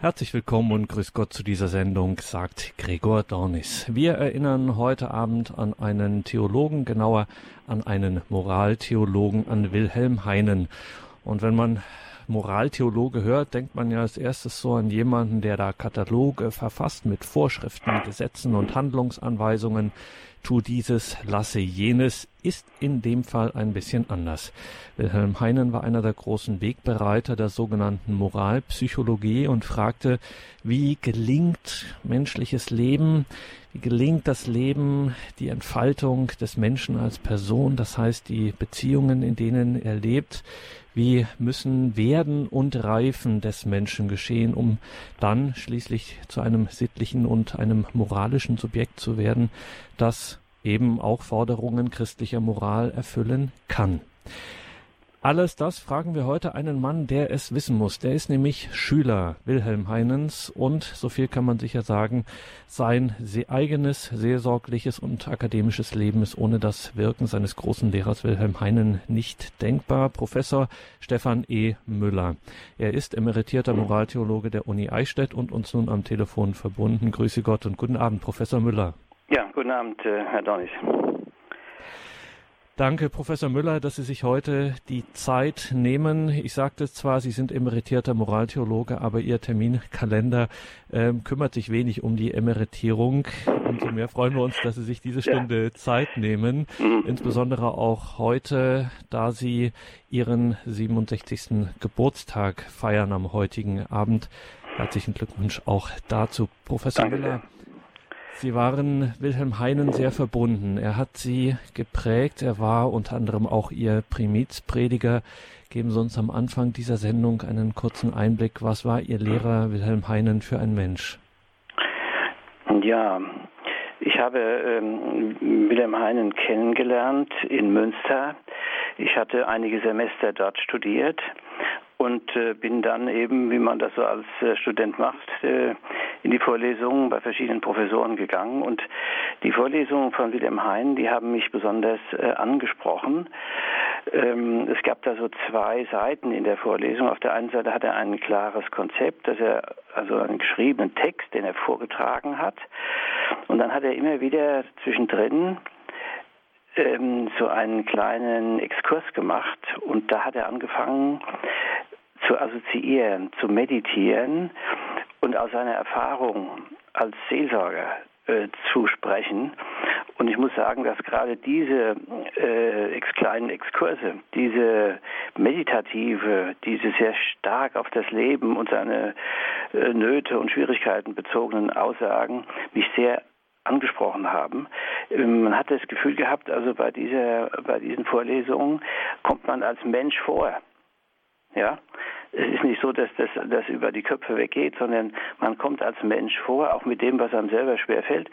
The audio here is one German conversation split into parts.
Herzlich willkommen und grüß Gott zu dieser Sendung, sagt Gregor Dornis. Wir erinnern heute Abend an einen Theologen, genauer an einen Moraltheologen, an Wilhelm Heinen. Und wenn man Moraltheologe hört, denkt man ja als erstes so an jemanden, der da Kataloge verfasst mit Vorschriften, Gesetzen und Handlungsanweisungen. Tu dieses, lasse jenes, ist in dem Fall ein bisschen anders. Wilhelm Heinen war einer der großen Wegbereiter der sogenannten Moralpsychologie und fragte, wie gelingt menschliches Leben, wie gelingt das Leben, die Entfaltung des Menschen als Person, das heißt die Beziehungen, in denen er lebt, wie müssen Werden und Reifen des Menschen geschehen, um dann schließlich zu einem sittlichen und einem moralischen Subjekt zu werden, das eben auch Forderungen christlicher Moral erfüllen kann. Alles das fragen wir heute einen Mann, der es wissen muss. Der ist nämlich Schüler Wilhelm Heinens und, so viel kann man sicher sagen, sein eigenes seelsorgliches und akademisches Leben ist ohne das Wirken seines großen Lehrers Wilhelm Heinen nicht denkbar. Professor Stefan E. Müller. Er ist emeritierter Moraltheologe der Uni Eichstätt und uns nun am Telefon verbunden. Grüße Gott und guten Abend, Professor Müller. Ja, guten Abend, äh, Herr Dornis. Danke, Professor Müller, dass Sie sich heute die Zeit nehmen. Ich sagte zwar, Sie sind emeritierter Moraltheologe, aber Ihr Terminkalender äh, kümmert sich wenig um die Emeritierung. Umso mehr freuen wir uns, dass Sie sich diese Stunde ja. Zeit nehmen. Mhm. Insbesondere auch heute, da Sie Ihren 67. Geburtstag feiern am heutigen Abend. Herzlichen Glückwunsch auch dazu. Professor Danke. Müller. Sie waren Wilhelm Heinen sehr verbunden. Er hat Sie geprägt. Er war unter anderem auch Ihr Primizprediger. Geben Sie uns am Anfang dieser Sendung einen kurzen Einblick. Was war Ihr Lehrer Wilhelm Heinen für ein Mensch? Ja, ich habe ähm, Wilhelm Heinen kennengelernt in Münster. Ich hatte einige Semester dort studiert und äh, bin dann eben, wie man das so als äh, Student macht, äh, in die Vorlesungen bei verschiedenen Professoren gegangen. Und die Vorlesungen von Wilhelm Hein, die haben mich besonders äh, angesprochen. Ähm, es gab da so zwei Seiten in der Vorlesung. Auf der einen Seite hat er ein klares Konzept, dass er also einen geschriebenen Text, den er vorgetragen hat. Und dann hat er immer wieder zwischendrin ähm, so einen kleinen Exkurs gemacht und da hat er angefangen, zu assoziieren, zu meditieren und aus seiner Erfahrung als Seelsorger äh, zu sprechen. Und ich muss sagen, dass gerade diese äh, ex kleinen Exkurse, diese meditative, diese sehr stark auf das Leben und seine äh, Nöte und Schwierigkeiten bezogenen Aussagen mich sehr angesprochen haben. Ähm, man hat das Gefühl gehabt, also bei dieser, bei diesen Vorlesungen kommt man als Mensch vor. Ja, es ist nicht so, dass das, das über die Köpfe weggeht, sondern man kommt als Mensch vor, auch mit dem, was einem selber schwerfällt.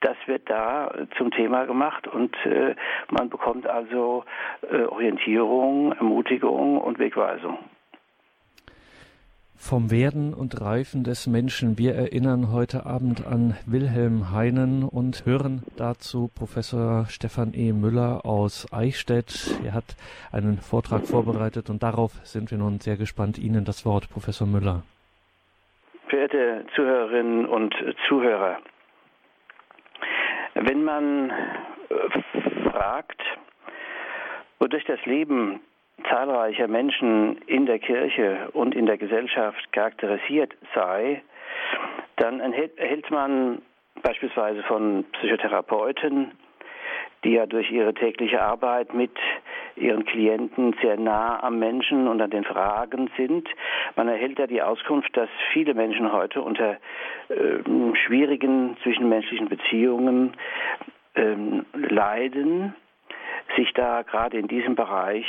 Das wird da zum Thema gemacht und äh, man bekommt also äh, Orientierung, Ermutigung und Wegweisung vom Werden und Reifen des Menschen. Wir erinnern heute Abend an Wilhelm Heinen und hören dazu Professor Stefan E. Müller aus Eichstätt. Er hat einen Vortrag vorbereitet und darauf sind wir nun sehr gespannt. Ihnen das Wort, Professor Müller. Verehrte Zuhörerinnen und Zuhörer, wenn man äh, fragt, wodurch das Leben zahlreicher Menschen in der Kirche und in der Gesellschaft charakterisiert sei, dann erhält man beispielsweise von Psychotherapeuten, die ja durch ihre tägliche Arbeit mit ihren Klienten sehr nah am Menschen und an den Fragen sind. Man erhält ja die Auskunft, dass viele Menschen heute unter äh, schwierigen zwischenmenschlichen Beziehungen äh, leiden, sich da gerade in diesem Bereich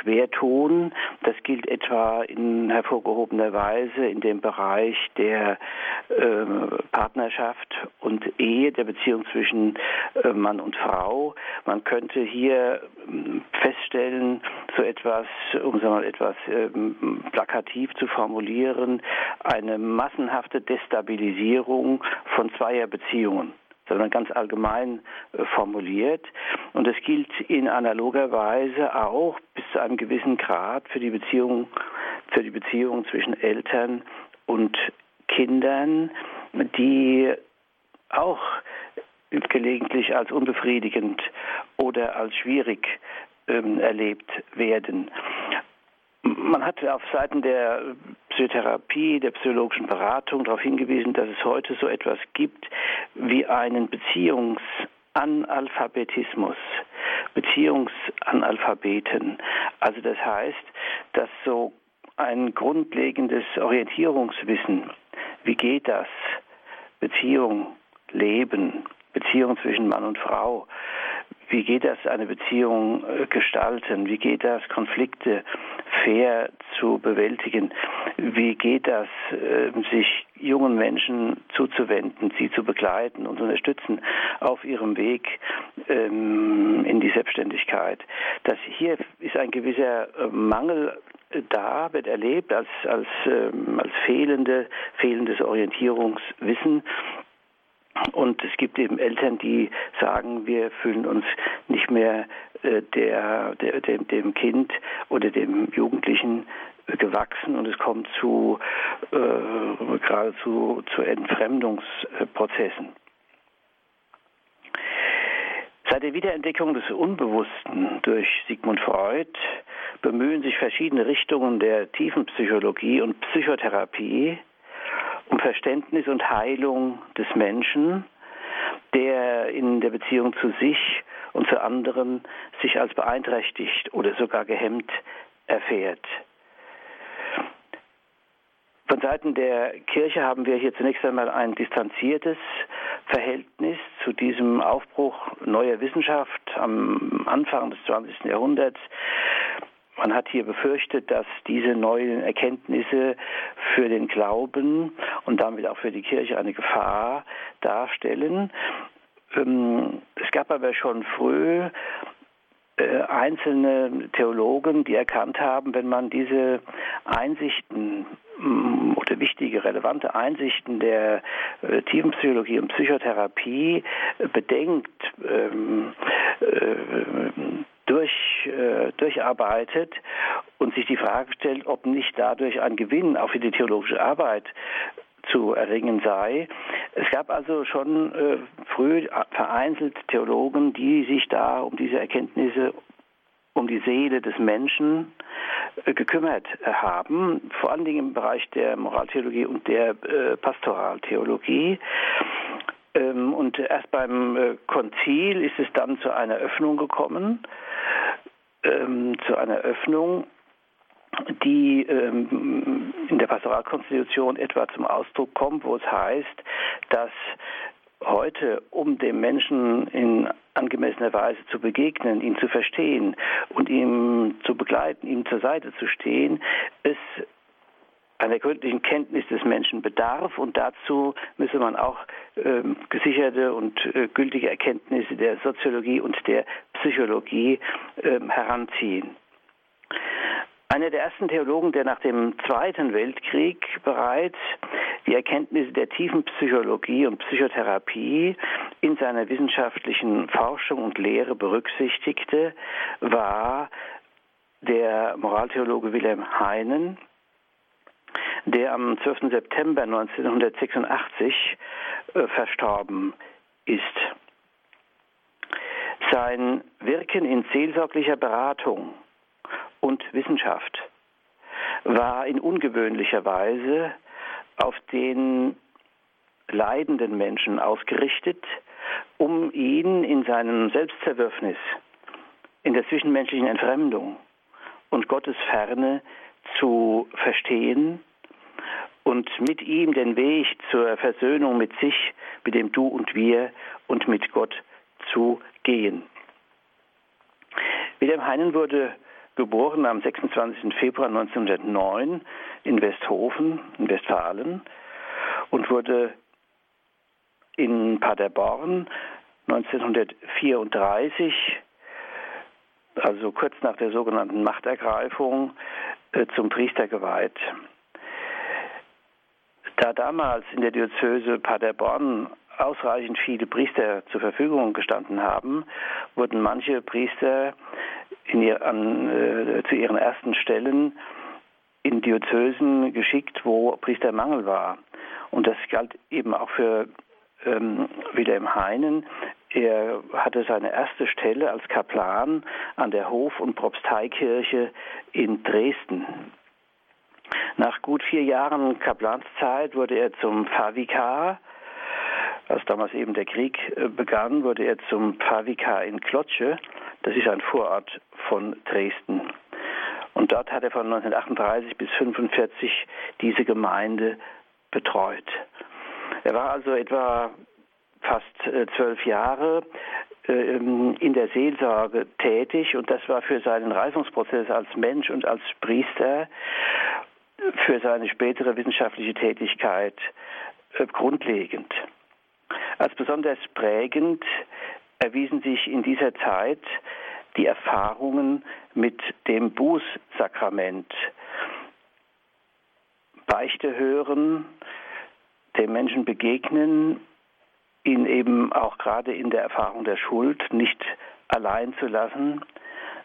schwer tun. Das gilt etwa in hervorgehobener Weise in dem Bereich der äh, Partnerschaft und Ehe, der Beziehung zwischen äh, Mann und Frau. Man könnte hier äh, feststellen, so etwas, um es mal etwas ähm, plakativ zu formulieren, eine massenhafte Destabilisierung von zweier Beziehungen sondern ganz allgemein äh, formuliert. Und es gilt in analoger Weise auch bis zu einem gewissen Grad für die Beziehung, für die Beziehung zwischen Eltern und Kindern, die auch gelegentlich als unbefriedigend oder als schwierig ähm, erlebt werden. Man hat auf Seiten der Psychotherapie, der psychologischen Beratung darauf hingewiesen, dass es heute so etwas gibt wie einen Beziehungsanalphabetismus, Beziehungsanalphabeten. Also das heißt, dass so ein grundlegendes Orientierungswissen, wie geht das, Beziehung, Leben, Beziehung zwischen Mann und Frau, wie geht das, eine Beziehung äh, gestalten? Wie geht das, Konflikte fair zu bewältigen? Wie geht das, ähm, sich jungen Menschen zuzuwenden, sie zu begleiten und unterstützen auf ihrem Weg ähm, in die Selbstständigkeit? Das hier ist ein gewisser äh, Mangel da, wird erlebt als, als, ähm, als fehlende, fehlendes Orientierungswissen. Und es gibt eben Eltern, die sagen, wir fühlen uns nicht mehr der, der, dem, dem Kind oder dem Jugendlichen gewachsen und es kommt zu äh, geradezu zu Entfremdungsprozessen. Seit der Wiederentdeckung des Unbewussten durch Sigmund Freud bemühen sich verschiedene Richtungen der Tiefenpsychologie und Psychotherapie um Verständnis und Heilung des Menschen, der in der Beziehung zu sich und zu anderen sich als beeinträchtigt oder sogar gehemmt erfährt. Von Seiten der Kirche haben wir hier zunächst einmal ein distanziertes Verhältnis zu diesem Aufbruch neuer Wissenschaft am Anfang des 20. Jahrhunderts. Man hat hier befürchtet, dass diese neuen Erkenntnisse für den Glauben und damit auch für die Kirche eine Gefahr darstellen. Ähm, es gab aber schon früh äh, einzelne Theologen, die erkannt haben, wenn man diese Einsichten mm, oder wichtige, relevante Einsichten der äh, Tiefenpsychologie und Psychotherapie äh, bedenkt, ähm, äh, durch, äh, durcharbeitet und sich die Frage stellt, ob nicht dadurch ein Gewinn auch für die theologische Arbeit zu erringen sei. Es gab also schon äh, früh vereinzelt Theologen, die sich da um diese Erkenntnisse, um die Seele des Menschen äh, gekümmert haben, vor allen Dingen im Bereich der Moraltheologie und der äh, Pastoraltheologie. Ähm, und erst beim äh, Konzil ist es dann zu einer Öffnung gekommen ähm, zu einer Öffnung, die ähm, in der Pastoralkonstitution etwa zum Ausdruck kommt, wo es heißt, dass heute, um dem Menschen in angemessener Weise zu begegnen, ihn zu verstehen und ihm zu begleiten, ihm zur Seite zu stehen, es einer gründlichen Kenntnis des Menschen bedarf und dazu müsse man auch ähm, gesicherte und äh, gültige Erkenntnisse der Soziologie und der Psychologie ähm, heranziehen. Einer der ersten Theologen, der nach dem Zweiten Weltkrieg bereits die Erkenntnisse der tiefen Psychologie und Psychotherapie in seiner wissenschaftlichen Forschung und Lehre berücksichtigte, war der Moraltheologe Wilhelm Heinen, der am 12. September 1986 äh, verstorben ist. Sein Wirken in seelsorglicher Beratung und Wissenschaft war in ungewöhnlicher Weise auf den leidenden Menschen ausgerichtet, um ihn in seinem Selbstzerwürfnis, in der zwischenmenschlichen Entfremdung und Gottes Ferne zu verstehen und mit ihm den Weg zur Versöhnung mit sich, mit dem Du und Wir und mit Gott zu gehen. Wilhelm Heinen wurde geboren am 26. Februar 1909 in Westhofen in Westfalen und wurde in Paderborn 1934, also kurz nach der sogenannten Machtergreifung, zum Priester geweiht. Da damals in der Diözese Paderborn ausreichend viele Priester zur Verfügung gestanden haben, wurden manche Priester ihr, an, äh, zu ihren ersten Stellen in Diözesen geschickt, wo Priestermangel war. Und das galt eben auch für ähm, Wilhelm Heinen. Er hatte seine erste Stelle als Kaplan an der Hof- und Propsteikirche in Dresden. Nach gut vier Jahren Kaplanszeit wurde er zum Pfarrvikar. Als damals eben der Krieg äh, begann, wurde er zum Pfarrvikar in Klotsche. Das ist ein Vorort von Dresden. Und dort hat er von 1938 bis 1945 diese Gemeinde betreut. Er war also etwa fast äh, zwölf Jahre ähm, in der Seelsorge tätig und das war für seinen Reifungsprozess als Mensch und als Priester für seine spätere wissenschaftliche Tätigkeit äh, grundlegend. Als besonders prägend erwiesen sich in dieser Zeit die Erfahrungen mit dem Bußsakrament. Beichte hören, dem Menschen begegnen, ihn eben auch gerade in der Erfahrung der Schuld nicht allein zu lassen,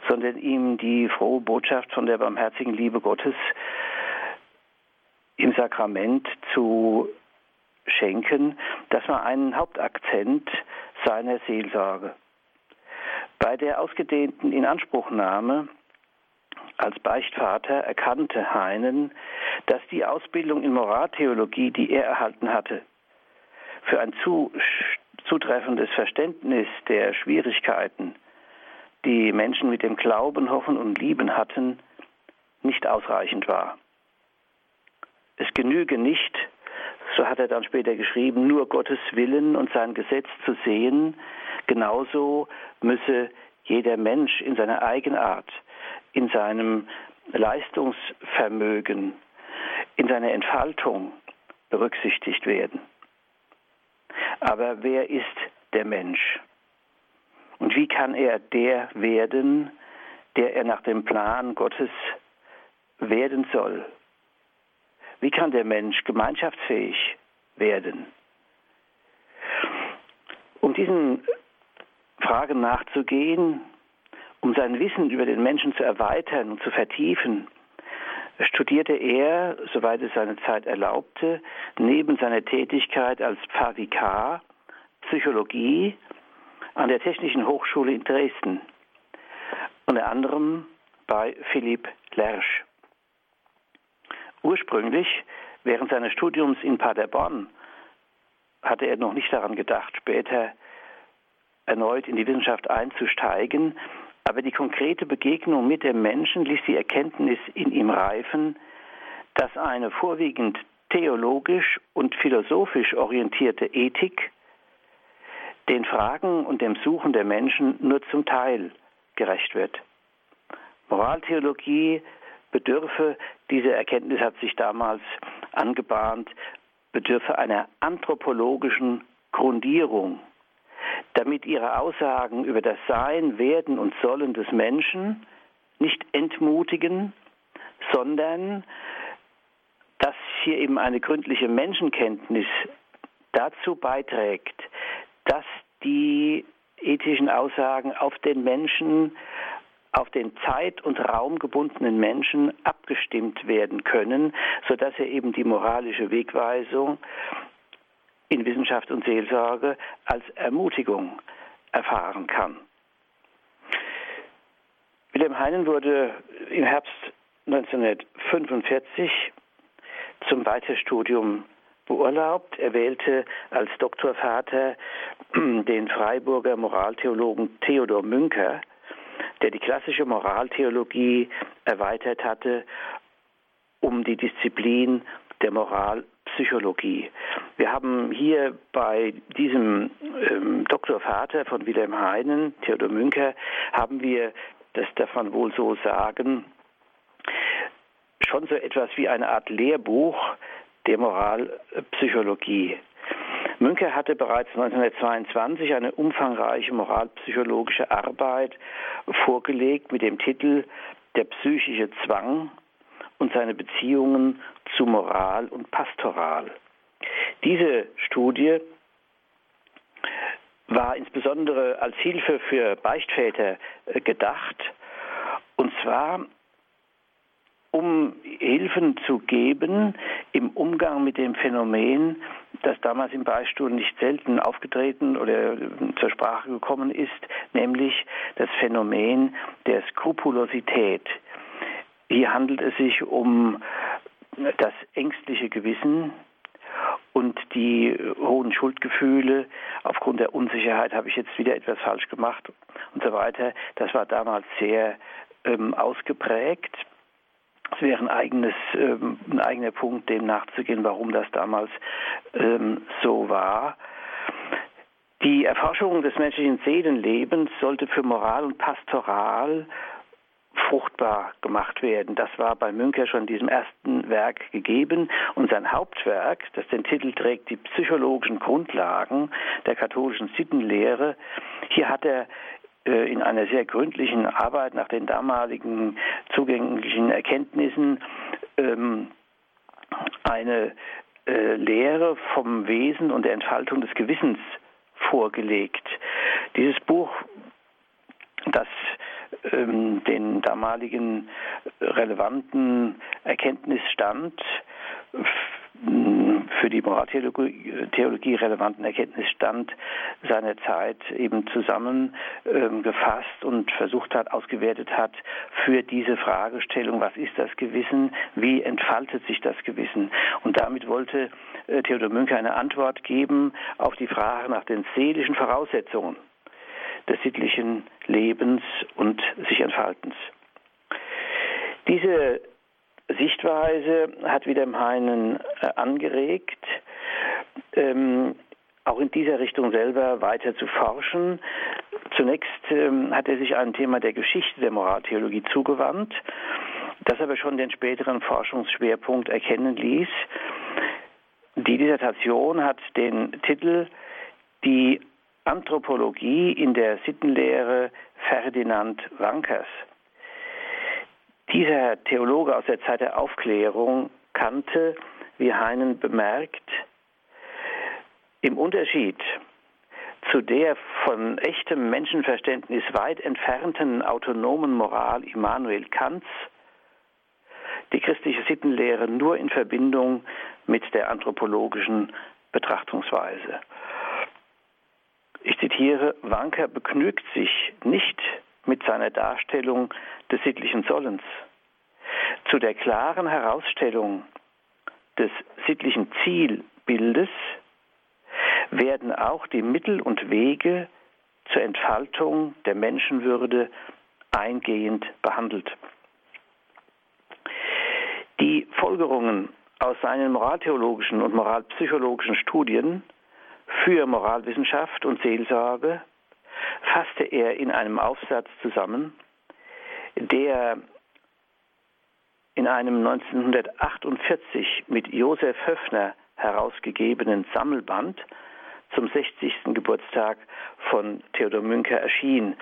sondern ihm die frohe Botschaft von der barmherzigen Liebe Gottes im Sakrament zu schenken, das war ein Hauptakzent seiner Seelsorge. Bei der ausgedehnten Inanspruchnahme als Beichtvater erkannte Heinen, dass die Ausbildung in Moraltheologie, die er erhalten hatte, für ein zu, zutreffendes Verständnis der Schwierigkeiten, die Menschen mit dem Glauben, Hoffen und Lieben hatten, nicht ausreichend war. Es genüge nicht, so hat er dann später geschrieben, nur Gottes Willen und sein Gesetz zu sehen, genauso müsse jeder Mensch in seiner Eigenart, in seinem Leistungsvermögen, in seiner Entfaltung berücksichtigt werden. Aber wer ist der Mensch? Und wie kann er der werden, der er nach dem Plan Gottes werden soll? Wie kann der Mensch gemeinschaftsfähig werden? Um diesen Fragen nachzugehen, um sein Wissen über den Menschen zu erweitern und zu vertiefen, studierte er, soweit es seine Zeit erlaubte, neben seiner Tätigkeit als Pfarrvikar Psychologie an der Technischen Hochschule in Dresden, unter anderem bei Philipp Lersch. Ursprünglich, während seines Studiums in Paderborn, hatte er noch nicht daran gedacht, später erneut in die Wissenschaft einzusteigen, aber die konkrete Begegnung mit dem Menschen ließ die Erkenntnis in ihm reifen, dass eine vorwiegend theologisch und philosophisch orientierte Ethik den Fragen und dem Suchen der Menschen nur zum Teil gerecht wird. Moraltheologie bedürfe, diese Erkenntnis hat sich damals angebahnt, bedürfe einer anthropologischen Grundierung damit ihre Aussagen über das Sein, Werden und Sollen des Menschen nicht entmutigen, sondern dass hier eben eine gründliche Menschenkenntnis dazu beiträgt, dass die ethischen Aussagen auf den Menschen, auf den zeit- und raumgebundenen Menschen abgestimmt werden können, sodass er eben die moralische Wegweisung in Wissenschaft und Seelsorge als Ermutigung erfahren kann. Wilhelm Heinen wurde im Herbst 1945 zum Weiterstudium beurlaubt. Er wählte als Doktorvater den Freiburger Moraltheologen Theodor Münker, der die klassische Moraltheologie erweitert hatte um die Disziplin der Moral Psychologie. Wir haben hier bei diesem ähm, Doktorvater von Wilhelm Heinen, Theodor Münker, haben wir, das darf man wohl so sagen, schon so etwas wie eine Art Lehrbuch der Moralpsychologie. Münker hatte bereits 1922 eine umfangreiche moralpsychologische Arbeit vorgelegt mit dem Titel Der psychische Zwang und seine Beziehungen zu Moral und Pastoral. Diese Studie war insbesondere als Hilfe für Beichtväter äh, gedacht. Und zwar um Hilfen zu geben im Umgang mit dem Phänomen, das damals im Beistuhl nicht selten aufgetreten oder zur Sprache gekommen ist, nämlich das Phänomen der Skrupulosität. Hier handelt es sich um das ängstliche Gewissen und die hohen Schuldgefühle aufgrund der Unsicherheit habe ich jetzt wieder etwas falsch gemacht und so weiter. Das war damals sehr ähm, ausgeprägt. Es wäre ein, eigenes, ähm, ein eigener Punkt, dem nachzugehen, warum das damals ähm, so war. Die Erforschung des menschlichen Seelenlebens sollte für Moral und Pastoral fruchtbar gemacht werden. Das war bei Münker schon in diesem ersten Werk gegeben. Und sein Hauptwerk, das den Titel trägt, die psychologischen Grundlagen der katholischen Sittenlehre, hier hat er äh, in einer sehr gründlichen Arbeit nach den damaligen zugänglichen Erkenntnissen ähm, eine äh, Lehre vom Wesen und der Entfaltung des Gewissens vorgelegt. Dieses Buch, das ähm, den damaligen relevanten Erkenntnisstand für die Moraltheologie relevanten Erkenntnisstand seiner Zeit eben zusammengefasst ähm, und versucht hat, ausgewertet hat für diese Fragestellung, was ist das Gewissen, wie entfaltet sich das Gewissen. Und damit wollte äh, Theodor Münker eine Antwort geben auf die Frage nach den seelischen Voraussetzungen des sittlichen Lebens und sich Entfaltens. Diese Sichtweise hat Wilhelm Heinen äh, angeregt, ähm, auch in dieser Richtung selber weiter zu forschen. Zunächst ähm, hat er sich einem Thema der Geschichte der Moraltheologie zugewandt, das aber schon den späteren Forschungsschwerpunkt erkennen ließ. Die Dissertation hat den Titel Die Anthropologie in der Sittenlehre Ferdinand Wankers. Dieser Theologe aus der Zeit der Aufklärung kannte, wie Heinen bemerkt, im Unterschied zu der von echtem Menschenverständnis weit entfernten autonomen Moral Immanuel Kants die christliche Sittenlehre nur in Verbindung mit der anthropologischen Betrachtungsweise. Ich zitiere, Wanker begnügt sich nicht mit seiner Darstellung des sittlichen Sollens. Zu der klaren Herausstellung des sittlichen Zielbildes werden auch die Mittel und Wege zur Entfaltung der Menschenwürde eingehend behandelt. Die Folgerungen aus seinen moraltheologischen und moralpsychologischen Studien für Moralwissenschaft und Seelsorge fasste er in einem Aufsatz zusammen, der in einem 1948 mit Josef Höffner herausgegebenen Sammelband zum 60. Geburtstag von Theodor Münker erschien.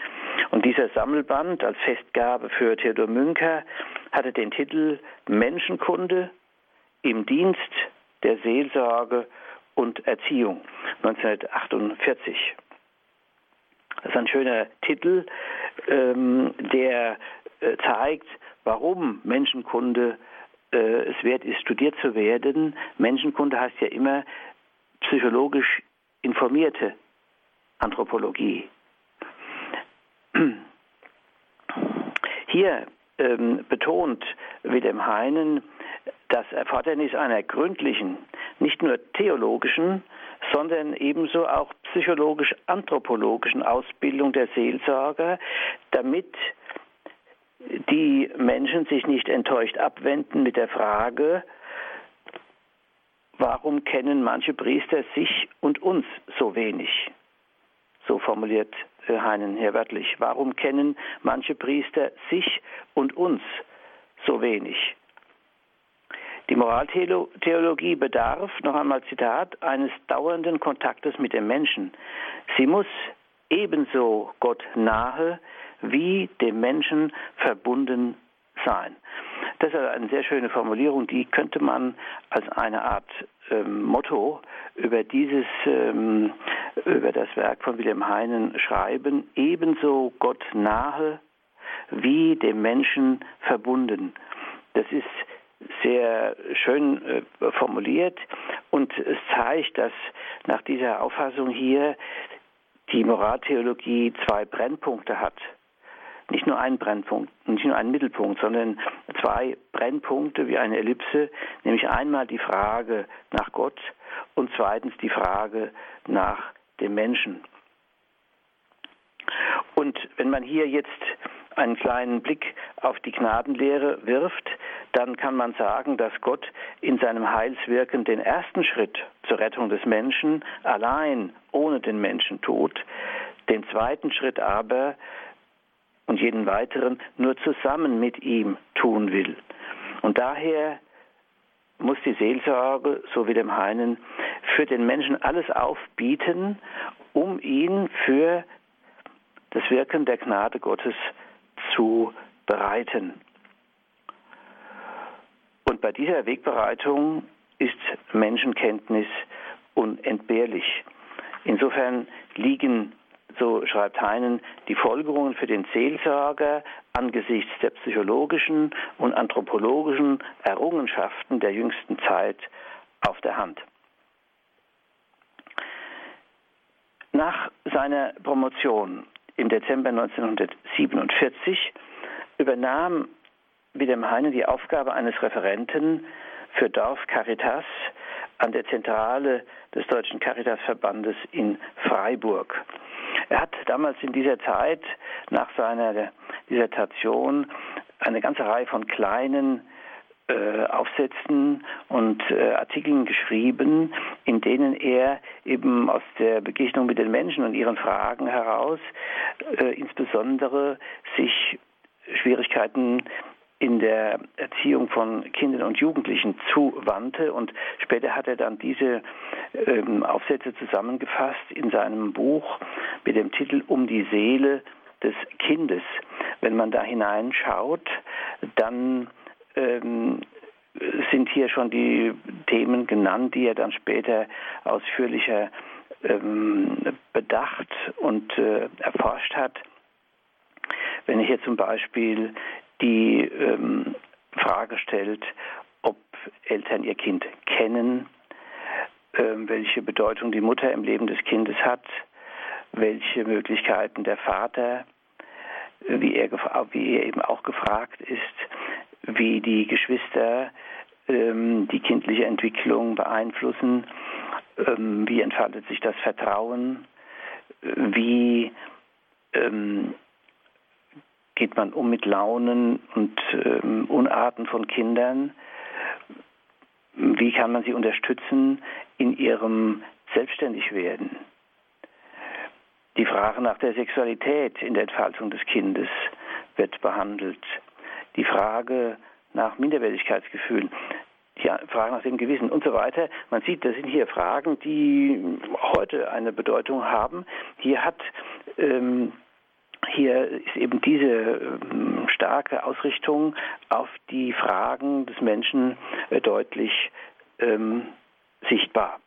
Und dieser Sammelband als Festgabe für Theodor Münker hatte den Titel Menschenkunde im Dienst der Seelsorge und Erziehung 1948. Das ist ein schöner Titel, ähm, der äh, zeigt, warum Menschenkunde äh, es wert ist, studiert zu werden. Menschenkunde heißt ja immer psychologisch informierte Anthropologie. Hier ähm, betont Wilhelm Heinen das Erfordernis einer gründlichen, nicht nur theologischen, sondern ebenso auch psychologisch-anthropologischen Ausbildung der Seelsorger, damit die Menschen sich nicht enttäuscht abwenden mit der Frage, warum kennen manche Priester sich und uns so wenig? So formuliert Heinen hier wörtlich. Warum kennen manche Priester sich und uns so wenig? Die Moraltheologie bedarf, noch einmal Zitat, eines dauernden Kontaktes mit dem Menschen. Sie muss ebenso Gott nahe wie dem Menschen verbunden sein. Das ist eine sehr schöne Formulierung, die könnte man als eine Art ähm, Motto über dieses, ähm, über das Werk von Wilhelm Heinen schreiben. Ebenso Gott nahe wie dem Menschen verbunden. Das ist sehr schön äh, formuliert und es zeigt, dass nach dieser Auffassung hier die Moraltheologie zwei Brennpunkte hat. Nicht nur einen Brennpunkt, nicht nur einen Mittelpunkt, sondern zwei Brennpunkte wie eine Ellipse, nämlich einmal die Frage nach Gott und zweitens die Frage nach dem Menschen. Und wenn man hier jetzt einen kleinen Blick auf die Gnadenlehre wirft, dann kann man sagen, dass Gott in seinem Heilswirken den ersten Schritt zur Rettung des Menschen allein ohne den Menschen tut, den zweiten Schritt aber und jeden weiteren nur zusammen mit ihm tun will. Und daher muss die Seelsorge, so wie dem Heinen, für den Menschen alles aufbieten, um ihn für das Wirken der Gnade Gottes zu bereiten. Und bei dieser Wegbereitung ist Menschenkenntnis unentbehrlich. Insofern liegen, so schreibt Heinen, die Folgerungen für den Seelsorger angesichts der psychologischen und anthropologischen Errungenschaften der jüngsten Zeit auf der Hand. Nach seiner Promotion im Dezember 1947 übernahm Wilhelm Heine die Aufgabe eines Referenten für Dorf Caritas an der Zentrale des Deutschen Caritasverbandes in Freiburg. Er hat damals in dieser Zeit nach seiner Dissertation eine ganze Reihe von kleinen äh, Aufsätzen und äh, Artikeln geschrieben, in denen er eben aus der Begegnung mit den Menschen und ihren Fragen heraus äh, insbesondere sich Schwierigkeiten in der Erziehung von Kindern und Jugendlichen zuwandte und später hat er dann diese ähm, Aufsätze zusammengefasst in seinem Buch mit dem Titel Um die Seele des Kindes. Wenn man da hineinschaut, dann ähm, sind hier schon die Themen genannt, die er dann später ausführlicher ähm, bedacht und äh, erforscht hat. Wenn er hier zum Beispiel die ähm, Frage stellt, ob Eltern ihr Kind kennen, ähm, welche Bedeutung die Mutter im Leben des Kindes hat, welche Möglichkeiten der Vater, wie er, wie er eben auch gefragt ist, wie die Geschwister ähm, die kindliche Entwicklung beeinflussen, ähm, wie entfaltet sich das Vertrauen, wie ähm, geht man um mit Launen und ähm, Unarten von Kindern, wie kann man sie unterstützen in ihrem Selbstständigwerden. Die Frage nach der Sexualität in der Entfaltung des Kindes wird behandelt die Frage nach Minderwertigkeitsgefühlen, die Frage nach dem Gewissen und so weiter. Man sieht, das sind hier Fragen, die heute eine Bedeutung haben. Hier hat ähm, hier ist eben diese ähm, starke Ausrichtung auf die Fragen des Menschen äh, deutlich ähm, sichtbar.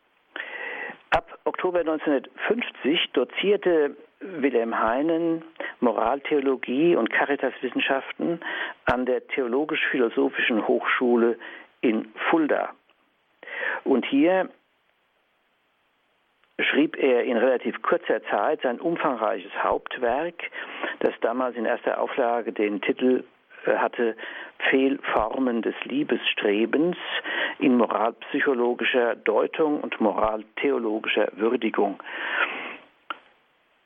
Ab Oktober 1950 dozierte Wilhelm Heinen Moraltheologie und Caritaswissenschaften an der Theologisch-Philosophischen Hochschule in Fulda. Und hier schrieb er in relativ kurzer Zeit sein umfangreiches Hauptwerk, das damals in erster Auflage den Titel äh, hatte Fehlformen des Liebesstrebens in moralpsychologischer Deutung und moraltheologischer Würdigung.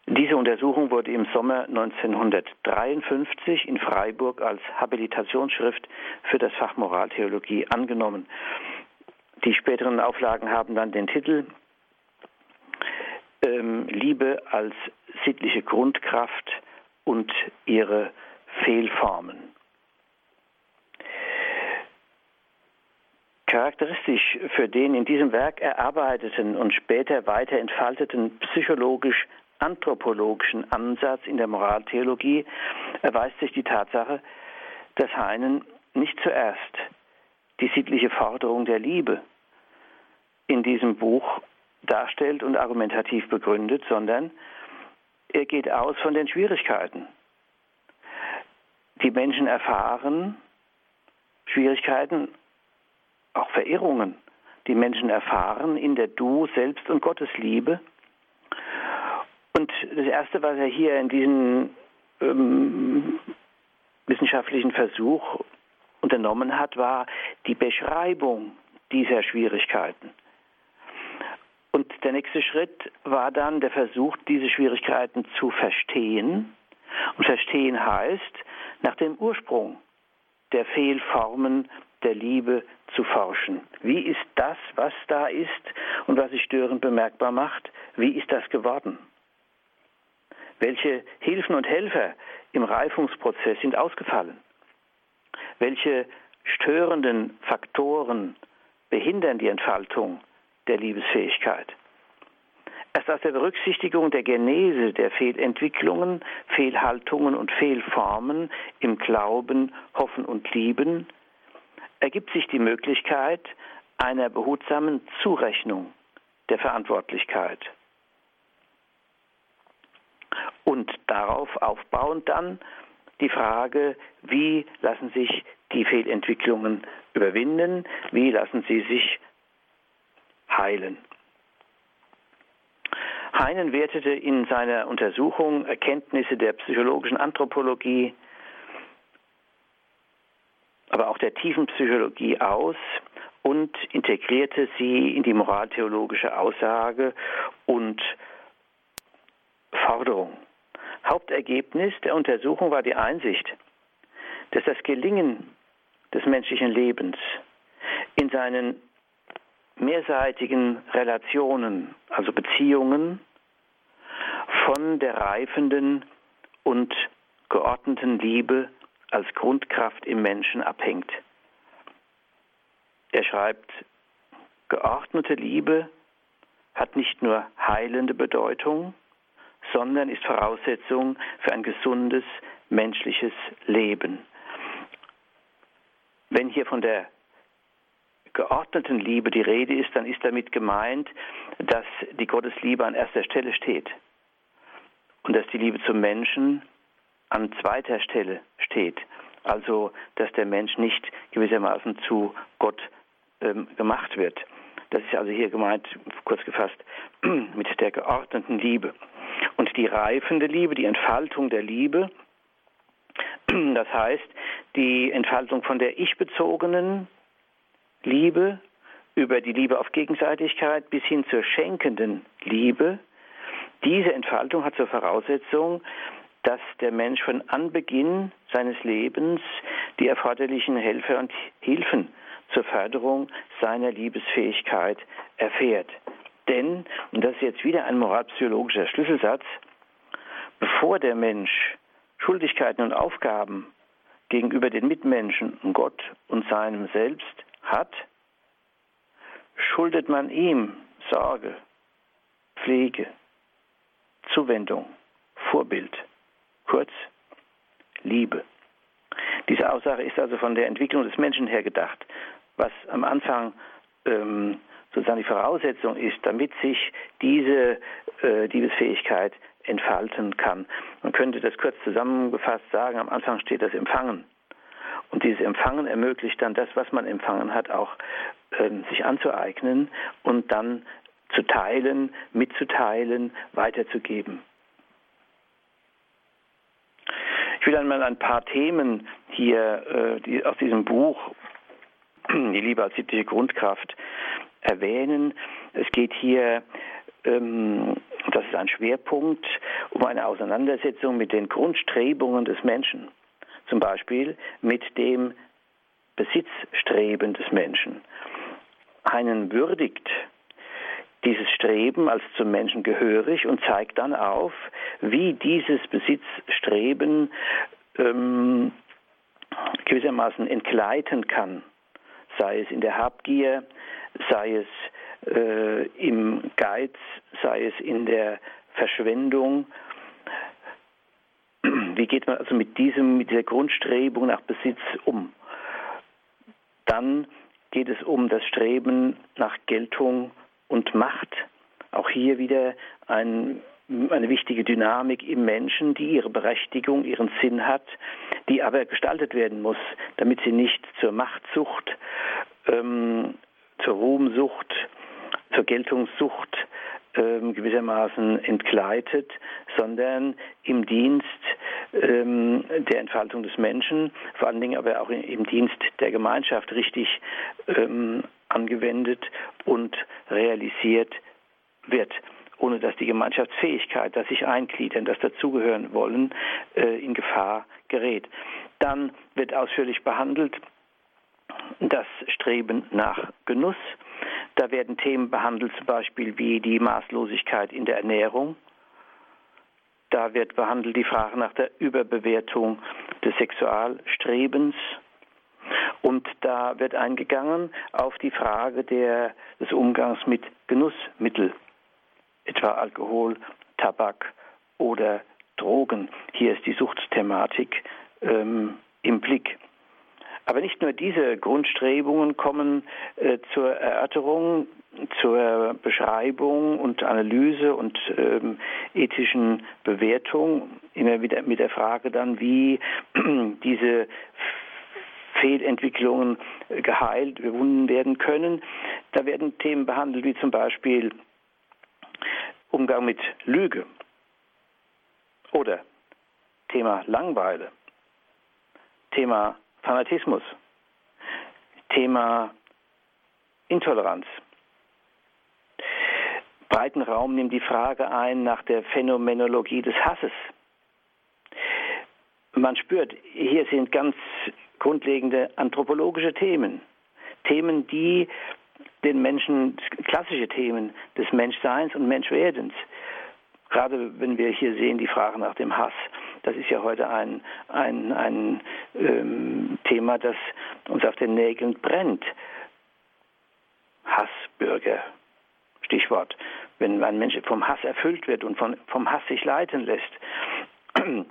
Diese Untersuchung wurde im Sommer 1953 in Freiburg als Habilitationsschrift für das Fach Moraltheologie angenommen. Die späteren Auflagen haben dann den Titel ähm, Liebe als sittliche Grundkraft und ihre Fehlformen. Charakteristisch für den in diesem Werk erarbeiteten und später weiter entfalteten psychologisch anthropologischen Ansatz in der Moraltheologie erweist sich die Tatsache, dass Heinen nicht zuerst die sittliche Forderung der Liebe in diesem Buch darstellt und argumentativ begründet, sondern er geht aus von den Schwierigkeiten. Die Menschen erfahren Schwierigkeiten, auch Verirrungen, die Menschen erfahren in der Du, Selbst- und Gottesliebe. Und das Erste, was er hier in diesem ähm, wissenschaftlichen Versuch unternommen hat, war die Beschreibung dieser Schwierigkeiten. Und der nächste Schritt war dann der Versuch, diese Schwierigkeiten zu verstehen. Und verstehen heißt, nach dem Ursprung der Fehlformen der Liebe zu forschen. Wie ist das, was da ist und was sich störend bemerkbar macht, wie ist das geworden? Welche Hilfen und Helfer im Reifungsprozess sind ausgefallen? Welche störenden Faktoren behindern die Entfaltung der Liebesfähigkeit? Erst aus der Berücksichtigung der Genese der Fehlentwicklungen, Fehlhaltungen und Fehlformen im Glauben, Hoffen und Lieben ergibt sich die Möglichkeit einer behutsamen Zurechnung der Verantwortlichkeit. Und darauf aufbauend dann die Frage, wie lassen sich die Fehlentwicklungen überwinden, wie lassen sie sich heilen. Heinen wertete in seiner Untersuchung Erkenntnisse der psychologischen Anthropologie, aber auch der tiefen Psychologie aus und integrierte sie in die moraltheologische Aussage und Forderung. Hauptergebnis der Untersuchung war die Einsicht, dass das Gelingen des menschlichen Lebens in seinen mehrseitigen Relationen, also Beziehungen, von der reifenden und geordneten Liebe als Grundkraft im Menschen abhängt. Er schreibt, geordnete Liebe hat nicht nur heilende Bedeutung, sondern ist Voraussetzung für ein gesundes menschliches Leben. Wenn hier von der geordneten Liebe die Rede ist, dann ist damit gemeint, dass die Gottesliebe an erster Stelle steht und dass die Liebe zum Menschen an zweiter Stelle steht. Also, dass der Mensch nicht gewissermaßen zu Gott ähm, gemacht wird. Das ist also hier gemeint, kurz gefasst, mit der geordneten Liebe. Und die reifende Liebe, die Entfaltung der Liebe, das heißt, die Entfaltung von der ich-bezogenen Liebe über die Liebe auf Gegenseitigkeit bis hin zur schenkenden Liebe, diese Entfaltung hat zur Voraussetzung, dass der Mensch von Anbeginn seines Lebens die erforderlichen Helfer und Hilfen zur Förderung seiner Liebesfähigkeit erfährt. Denn, und das ist jetzt wieder ein moralpsychologischer Schlüsselsatz, bevor der Mensch Schuldigkeiten und Aufgaben gegenüber den Mitmenschen, Gott und seinem Selbst hat, schuldet man ihm Sorge, Pflege, Zuwendung, Vorbild, kurz Liebe. Diese Aussage ist also von der Entwicklung des Menschen her gedacht. Was am Anfang ähm, sozusagen die Voraussetzung ist, damit sich diese äh, Liebesfähigkeit entfalten kann. Man könnte das kurz zusammengefasst sagen, am Anfang steht das Empfangen. Und dieses Empfangen ermöglicht dann das, was man empfangen hat, auch äh, sich anzueignen und dann zu teilen, mitzuteilen, weiterzugeben. Ich will einmal ein paar Themen hier äh, die, aus diesem Buch, die Liebe als sittliche Grundkraft, erwähnen. Es geht hier, ähm, das ist ein Schwerpunkt, um eine Auseinandersetzung mit den Grundstrebungen des Menschen. Zum Beispiel mit dem Besitzstreben des Menschen. Einen würdigt dieses Streben als zum Menschen gehörig und zeigt dann auf, wie dieses Besitzstreben ähm, gewissermaßen entgleiten kann, sei es in der Habgier, sei es äh, im Geiz, sei es in der Verschwendung. Wie geht man also mit diesem, mit dieser Grundstrebung nach Besitz um? Dann geht es um das Streben nach Geltung und Macht. Auch hier wieder ein eine wichtige Dynamik im Menschen, die ihre Berechtigung, ihren Sinn hat, die aber gestaltet werden muss, damit sie nicht zur Machtsucht, ähm, zur Ruhmsucht, zur Geltungssucht ähm, gewissermaßen entgleitet, sondern im Dienst ähm, der Entfaltung des Menschen, vor allen Dingen aber auch im Dienst der Gemeinschaft richtig ähm, angewendet und realisiert wird ohne dass die Gemeinschaftsfähigkeit, das sich eingliedern, das dazugehören wollen, äh, in Gefahr gerät. Dann wird ausführlich behandelt das Streben nach Genuss. Da werden Themen behandelt, zum Beispiel wie die Maßlosigkeit in der Ernährung. Da wird behandelt die Frage nach der Überbewertung des Sexualstrebens. Und da wird eingegangen auf die Frage der, des Umgangs mit Genussmitteln etwa Alkohol, Tabak oder Drogen. Hier ist die Suchtthematik ähm, im Blick. Aber nicht nur diese Grundstrebungen kommen äh, zur Erörterung, zur Beschreibung und Analyse und ähm, ethischen Bewertung, immer wieder mit der Frage dann, wie diese Fehlentwicklungen geheilt, bewunden werden können. Da werden Themen behandelt wie zum Beispiel Umgang mit Lüge oder Thema Langweile, Thema Fanatismus, Thema Intoleranz. Breiten Raum nimmt die Frage ein nach der Phänomenologie des Hasses. Man spürt, hier sind ganz grundlegende anthropologische Themen, Themen, die den Menschen klassische Themen des Menschseins und Menschwerdens. Gerade wenn wir hier sehen die Frage nach dem Hass, das ist ja heute ein, ein, ein ähm, Thema, das uns auf den Nägeln brennt. Hassbürger, Stichwort. Wenn ein Mensch vom Hass erfüllt wird und von, vom Hass sich leiten lässt.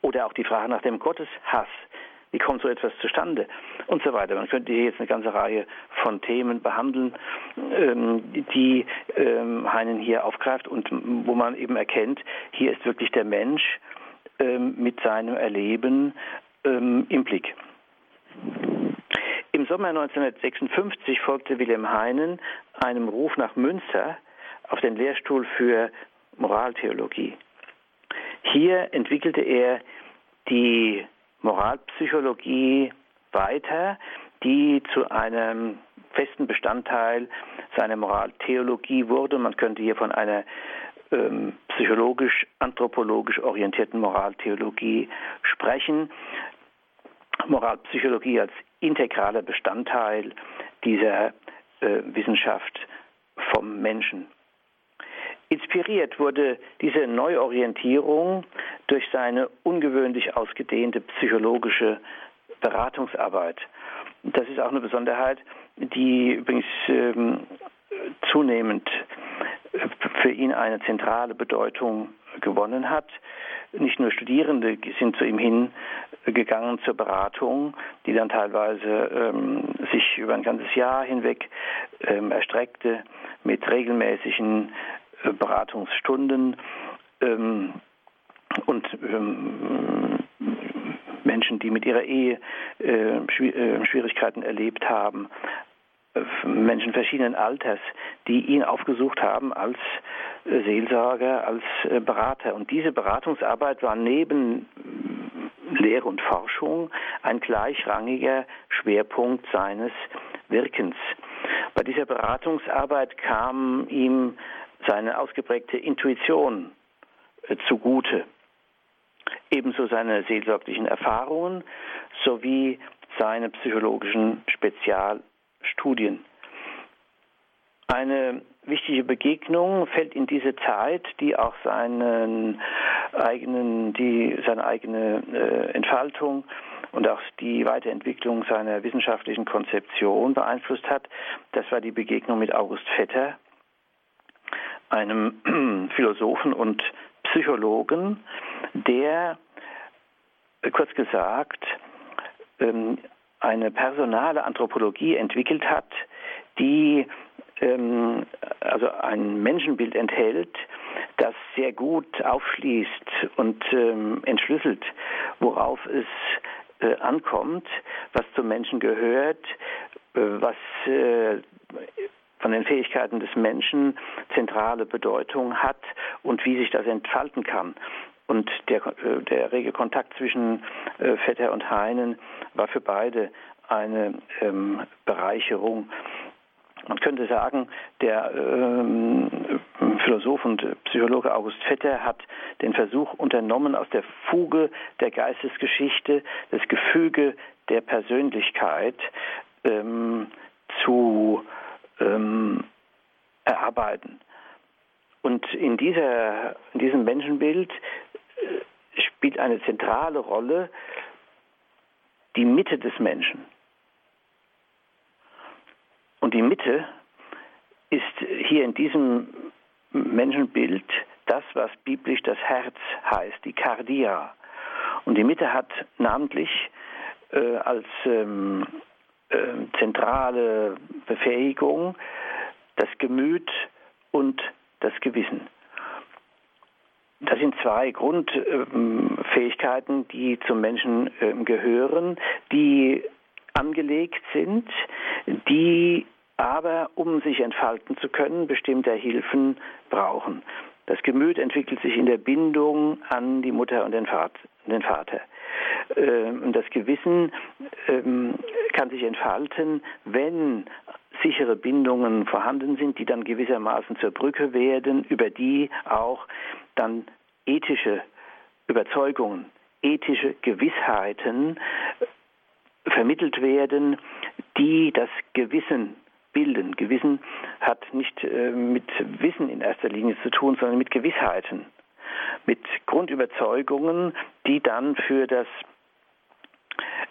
Oder auch die Frage nach dem Gotteshass, wie kommt so etwas zustande und so weiter. Man könnte hier jetzt eine ganze Reihe von Themen behandeln, ähm, die ähm, Heinen hier aufgreift und wo man eben erkennt, hier ist wirklich der Mensch ähm, mit seinem Erleben im Blick. Im Sommer 1956 folgte Wilhelm Heinen einem Ruf nach Münster auf den Lehrstuhl für Moraltheologie. Hier entwickelte er die Moralpsychologie weiter, die zu einem festen Bestandteil seiner Moraltheologie wurde. Man könnte hier von einer ähm, psychologisch-anthropologisch orientierten Moraltheologie sprechen. Moralpsychologie als integraler Bestandteil dieser äh, Wissenschaft vom Menschen. Inspiriert wurde diese Neuorientierung durch seine ungewöhnlich ausgedehnte psychologische Beratungsarbeit. Das ist auch eine Besonderheit, die übrigens ähm, zunehmend für ihn eine zentrale Bedeutung gewonnen hat. Nicht nur Studierende sind zu ihm hingegangen zur Beratung, die dann teilweise ähm, sich über ein ganzes Jahr hinweg ähm, erstreckte mit regelmäßigen äh, Beratungsstunden ähm, und ähm, Menschen, die mit ihrer Ehe äh, äh, Schwierigkeiten erlebt haben, Menschen verschiedenen Alters, die ihn aufgesucht haben als Seelsorger, als Berater. Und diese Beratungsarbeit war neben Lehre und Forschung ein gleichrangiger Schwerpunkt seines Wirkens. Bei dieser Beratungsarbeit kam ihm seine ausgeprägte Intuition äh, zugute, ebenso seine seelsorglichen Erfahrungen sowie seine psychologischen Spezialstudien. Eine wichtige Begegnung fällt in diese Zeit, die auch seinen eigenen, die, seine eigene äh, Entfaltung und auch die Weiterentwicklung seiner wissenschaftlichen Konzeption beeinflusst hat. Das war die Begegnung mit August Vetter, einem Philosophen und Psychologen, der äh, kurz gesagt ähm, eine personale Anthropologie entwickelt hat, die ähm, also ein Menschenbild enthält, das sehr gut aufschließt und ähm, entschlüsselt, worauf es äh, ankommt, was zum Menschen gehört, äh, was von den Fähigkeiten des Menschen zentrale Bedeutung hat und wie sich das entfalten kann. Und der, äh, der rege Kontakt zwischen äh, Vetter und Heinen war für beide eine ähm, Bereicherung. Man könnte sagen, der ähm, Philosoph und Psychologe August Vetter hat den Versuch unternommen, aus der Fuge der Geistesgeschichte das Gefüge der Persönlichkeit ähm, zu ähm, erarbeiten. Und in, dieser, in diesem Menschenbild äh, spielt eine zentrale Rolle die Mitte des Menschen. Und die Mitte ist hier in diesem Menschenbild das, was biblisch das Herz heißt, die Kardia. Und die Mitte hat namentlich äh, als ähm, äh, zentrale Befähigung das Gemüt und das Gewissen. Das sind zwei Grundfähigkeiten, die zum Menschen ähm, gehören, die angelegt sind, die aber, um sich entfalten zu können, bestimmte Hilfen brauchen. Das Gemüt entwickelt sich in der Bindung an die Mutter und den Vater. Ähm, das Gewissen ähm, kann sich entfalten, wenn sichere Bindungen vorhanden sind, die dann gewissermaßen zur Brücke werden, über die auch dann ethische Überzeugungen, ethische Gewissheiten vermittelt werden, die das Gewissen bilden. Gewissen hat nicht äh, mit Wissen in erster Linie zu tun, sondern mit Gewissheiten, mit Grundüberzeugungen, die dann für das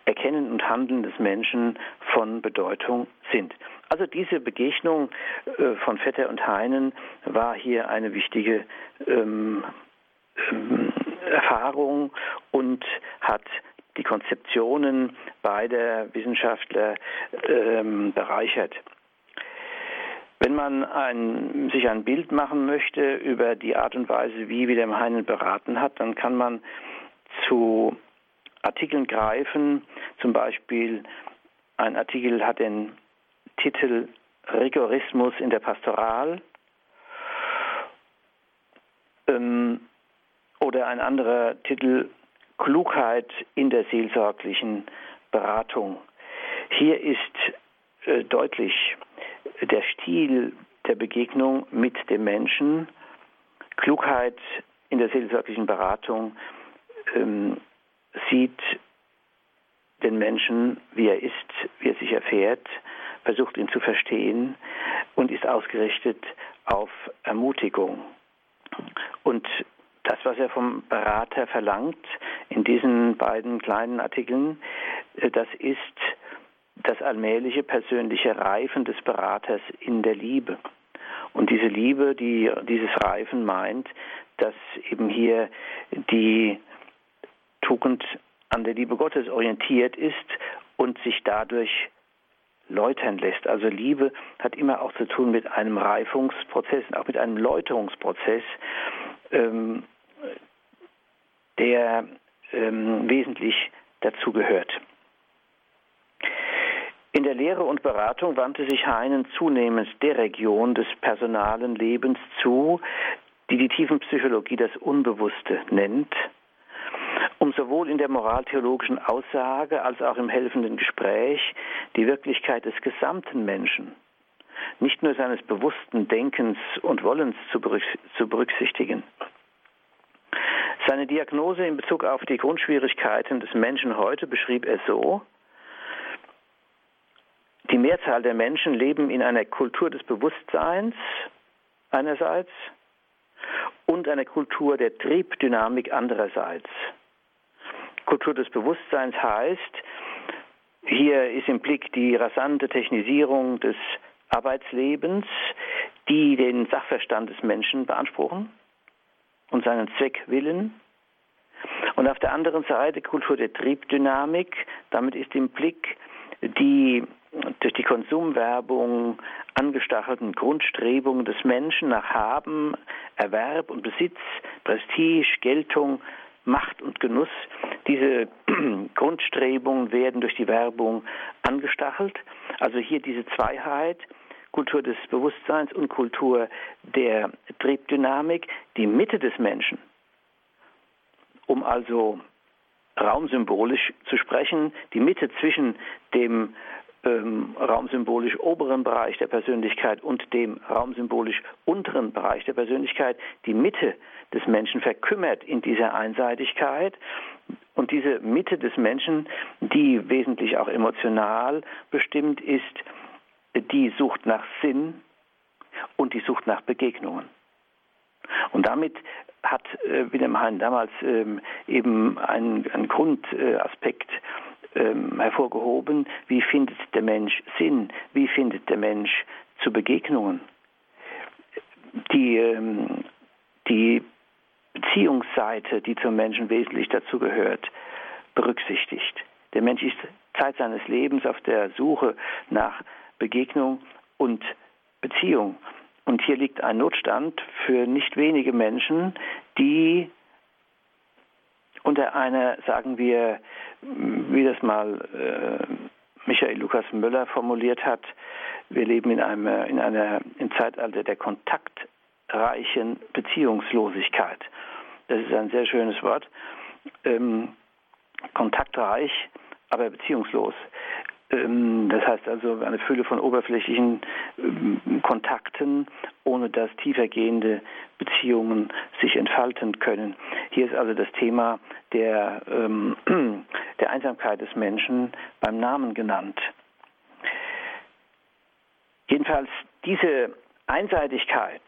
Erkennen und Handeln des Menschen von Bedeutung sind. Also diese Begegnung äh, von Vetter und Heinen war hier eine wichtige ähm, ähm, Erfahrung und hat die Konzeptionen beider Wissenschaftler ähm, bereichert. Wenn man ein, sich ein Bild machen möchte über die Art und Weise, wie Wilhelm Heinen beraten hat, dann kann man zu Artikeln greifen. Zum Beispiel ein Artikel hat den Titel Rigorismus in der Pastoral. Ähm, oder ein anderer Titel Klugheit in der seelsorglichen Beratung. Hier ist äh, deutlich, der Stil der Begegnung mit dem Menschen, Klugheit in der seelsorglichen Beratung ähm, sieht den Menschen, wie er ist, wie er sich erfährt, versucht ihn zu verstehen und ist ausgerichtet auf Ermutigung. Und das, was er vom Berater verlangt in diesen beiden kleinen Artikeln, äh, das ist das allmähliche persönliche Reifen des Beraters in der Liebe. Und diese Liebe, die dieses Reifen meint, dass eben hier die Tugend an der Liebe Gottes orientiert ist und sich dadurch läutern lässt. Also Liebe hat immer auch zu tun mit einem Reifungsprozess, auch mit einem Läuterungsprozess, ähm, der ähm, wesentlich dazu gehört. In der Lehre und Beratung wandte sich Heinen zunehmend der Region des personalen Lebens zu, die die Tiefenpsychologie das Unbewusste nennt, um sowohl in der moraltheologischen Aussage als auch im helfenden Gespräch die Wirklichkeit des gesamten Menschen, nicht nur seines bewussten Denkens und Wollens zu berücksichtigen. Seine Diagnose in Bezug auf die Grundschwierigkeiten des Menschen heute beschrieb er so, die Mehrzahl der Menschen leben in einer Kultur des Bewusstseins einerseits und einer Kultur der Triebdynamik andererseits. Kultur des Bewusstseins heißt, hier ist im Blick die rasante Technisierung des Arbeitslebens, die den Sachverstand des Menschen beanspruchen und seinen Zweckwillen. Und auf der anderen Seite Kultur der Triebdynamik, damit ist im Blick die durch die Konsumwerbung angestachelten Grundstrebungen des Menschen nach Haben, Erwerb und Besitz, Prestige, Geltung, Macht und Genuss. Diese Grundstrebungen werden durch die Werbung angestachelt. Also hier diese Zweiheit, Kultur des Bewusstseins und Kultur der Triebdynamik, die Mitte des Menschen, um also raumsymbolisch zu sprechen, die Mitte zwischen dem ähm, raumsymbolisch oberen Bereich der Persönlichkeit und dem raumsymbolisch unteren Bereich der Persönlichkeit, die Mitte des Menschen verkümmert in dieser Einseitigkeit. Und diese Mitte des Menschen, die wesentlich auch emotional bestimmt ist, die Sucht nach Sinn und die Sucht nach Begegnungen. Und damit hat äh, Wilhelm Hein damals ähm, eben einen, einen Grundaspekt ähm, hervorgehoben, wie findet der Mensch Sinn, wie findet der Mensch zu Begegnungen. Die, ähm, die Beziehungsseite, die zum Menschen wesentlich dazugehört, berücksichtigt. Der Mensch ist Zeit seines Lebens auf der Suche nach Begegnung und Beziehung. Und hier liegt ein Notstand für nicht wenige Menschen, die unter einer, sagen wir, wie das mal äh, Michael Lukas Müller formuliert hat, wir leben in einem in einer im Zeitalter der kontaktreichen Beziehungslosigkeit. Das ist ein sehr schönes Wort. Ähm, kontaktreich, aber beziehungslos. Ähm, das heißt also eine Fülle von oberflächlichen ähm, Kontakten, ohne dass tiefergehende Beziehungen sich entfalten können. Hier ist also das Thema der, ähm, der Einsamkeit des Menschen beim Namen genannt. Jedenfalls diese Einseitigkeit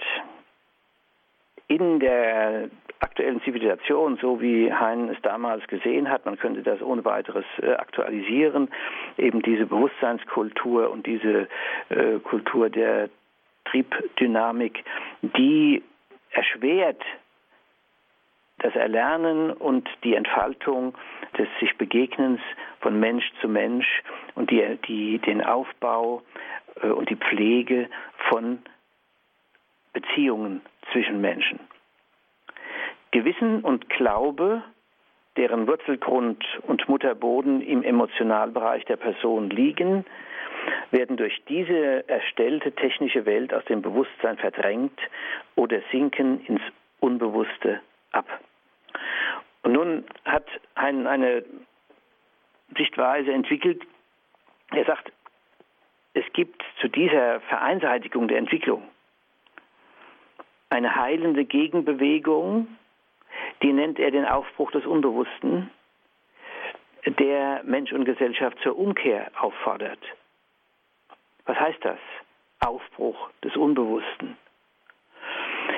in der aktuellen Zivilisation, so wie Hein es damals gesehen hat, man könnte das ohne weiteres äh, aktualisieren, eben diese Bewusstseinskultur und diese äh, Kultur der Triebdynamik, die erschwert das Erlernen und die Entfaltung des sich Begegnens von Mensch zu Mensch und die, die, den Aufbau äh, und die Pflege von Beziehungen zwischen Menschen. Gewissen und Glaube, deren Wurzelgrund und Mutterboden im Emotionalbereich der Person liegen, werden durch diese erstellte technische Welt aus dem Bewusstsein verdrängt oder sinken ins Unbewusste ab. Und nun hat ein, eine Sichtweise entwickelt, er sagt, es gibt zu dieser Vereinseitigung der Entwicklung eine heilende Gegenbewegung, die nennt er den Aufbruch des Unbewussten, der Mensch und Gesellschaft zur Umkehr auffordert. Was heißt das? Aufbruch des Unbewussten.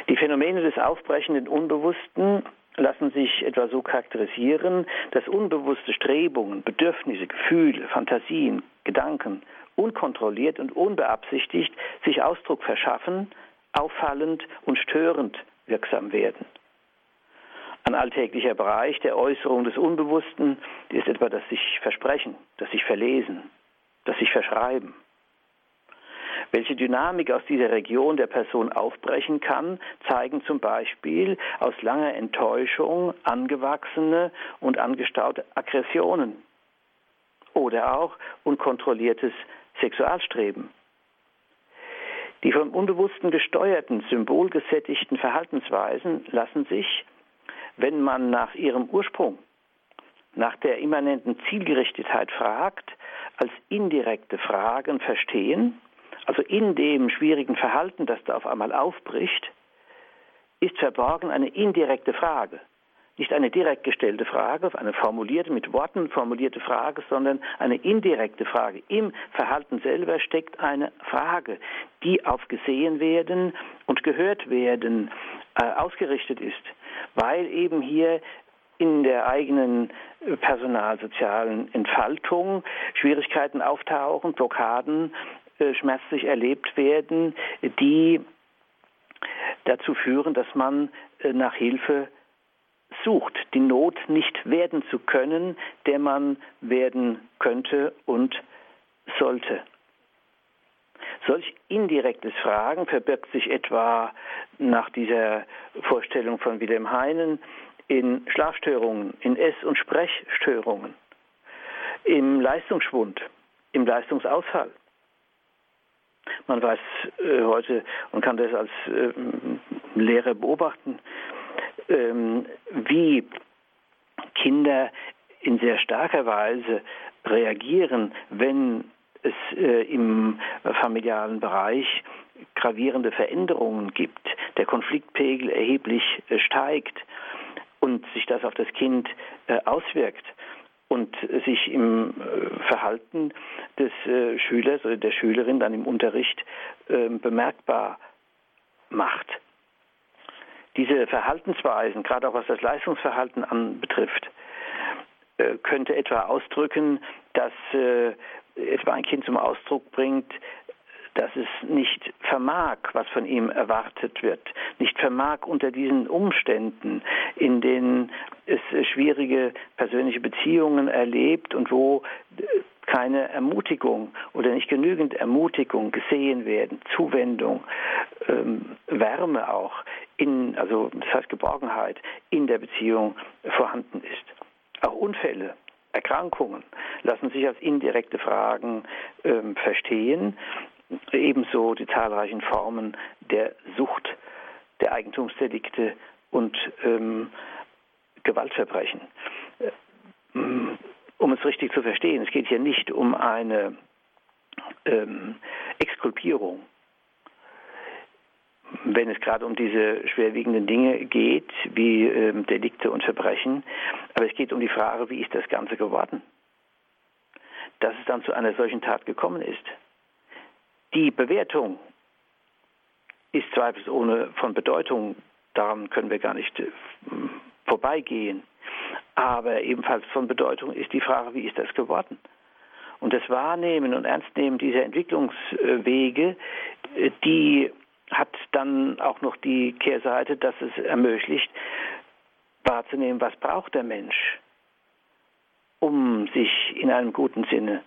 Die Phänomene des aufbrechenden Unbewussten lassen sich etwa so charakterisieren, dass unbewusste Strebungen, Bedürfnisse, Gefühle, Fantasien, Gedanken unkontrolliert und unbeabsichtigt sich Ausdruck verschaffen, auffallend und störend wirksam werden. Ein alltäglicher Bereich der Äußerung des Unbewussten ist etwa das sich versprechen, das sich verlesen, das sich verschreiben. Welche Dynamik aus dieser Region der Person aufbrechen kann, zeigen zum Beispiel aus langer Enttäuschung angewachsene und angestaute Aggressionen oder auch unkontrolliertes Sexualstreben. Die vom Unbewussten gesteuerten, symbolgesättigten Verhaltensweisen lassen sich wenn man nach ihrem Ursprung, nach der immanenten Zielgerichtetheit fragt, als indirekte Fragen verstehen, also in dem schwierigen Verhalten, das da auf einmal aufbricht, ist verborgen eine indirekte Frage. Nicht eine direkt gestellte Frage, eine formulierte, mit Worten formulierte Frage, sondern eine indirekte Frage. Im Verhalten selber steckt eine Frage, die auf gesehen werden und gehört werden äh, ausgerichtet ist weil eben hier in der eigenen äh, personalsozialen Entfaltung Schwierigkeiten auftauchen, Blockaden äh, schmerzlich erlebt werden, die dazu führen, dass man äh, nach Hilfe sucht, die Not nicht werden zu können, der man werden könnte und sollte. Solch indirektes Fragen verbirgt sich etwa nach dieser Vorstellung von Wilhelm Heinen in Schlafstörungen, in Ess- und Sprechstörungen, im Leistungsschwund, im Leistungsausfall. Man weiß äh, heute und kann das als äh, Lehrer beobachten, wie Kinder in sehr starker Weise reagieren, wenn es äh, im familialen Bereich gravierende Veränderungen gibt, der Konfliktpegel erheblich äh, steigt und sich das auf das Kind äh, auswirkt und sich im Verhalten des Schülers oder der Schülerin dann im Unterricht ähm, bemerkbar macht. Diese Verhaltensweisen, gerade auch was das Leistungsverhalten anbetrifft, äh, könnte etwa ausdrücken, dass etwa ein Kind zum Ausdruck bringt, dass es nicht vermag, was von ihm erwartet wird, nicht vermag unter diesen Umständen, in denen es schwierige persönliche Beziehungen erlebt und wo keine Ermutigung oder nicht genügend Ermutigung gesehen werden, Zuwendung, ähm, Wärme auch, in, also das heißt Geborgenheit in der Beziehung vorhanden ist. Auch Unfälle, Erkrankungen lassen sich als indirekte Fragen ähm, verstehen ebenso die zahlreichen Formen der Sucht, der Eigentumsdelikte und ähm, Gewaltverbrechen. Äh, um es richtig zu verstehen, es geht hier nicht um eine ähm, Exkulpierung, wenn es gerade um diese schwerwiegenden Dinge geht, wie ähm, Delikte und Verbrechen, aber es geht um die Frage, wie ist das Ganze geworden, dass es dann zu einer solchen Tat gekommen ist. Die Bewertung ist zweifelsohne von Bedeutung, daran können wir gar nicht äh, vorbeigehen. Aber ebenfalls von Bedeutung ist die Frage, wie ist das geworden? Und das Wahrnehmen und Ernstnehmen dieser Entwicklungswege, äh, die hat dann auch noch die Kehrseite, dass es ermöglicht, wahrzunehmen, was braucht der Mensch, um sich in einem guten Sinne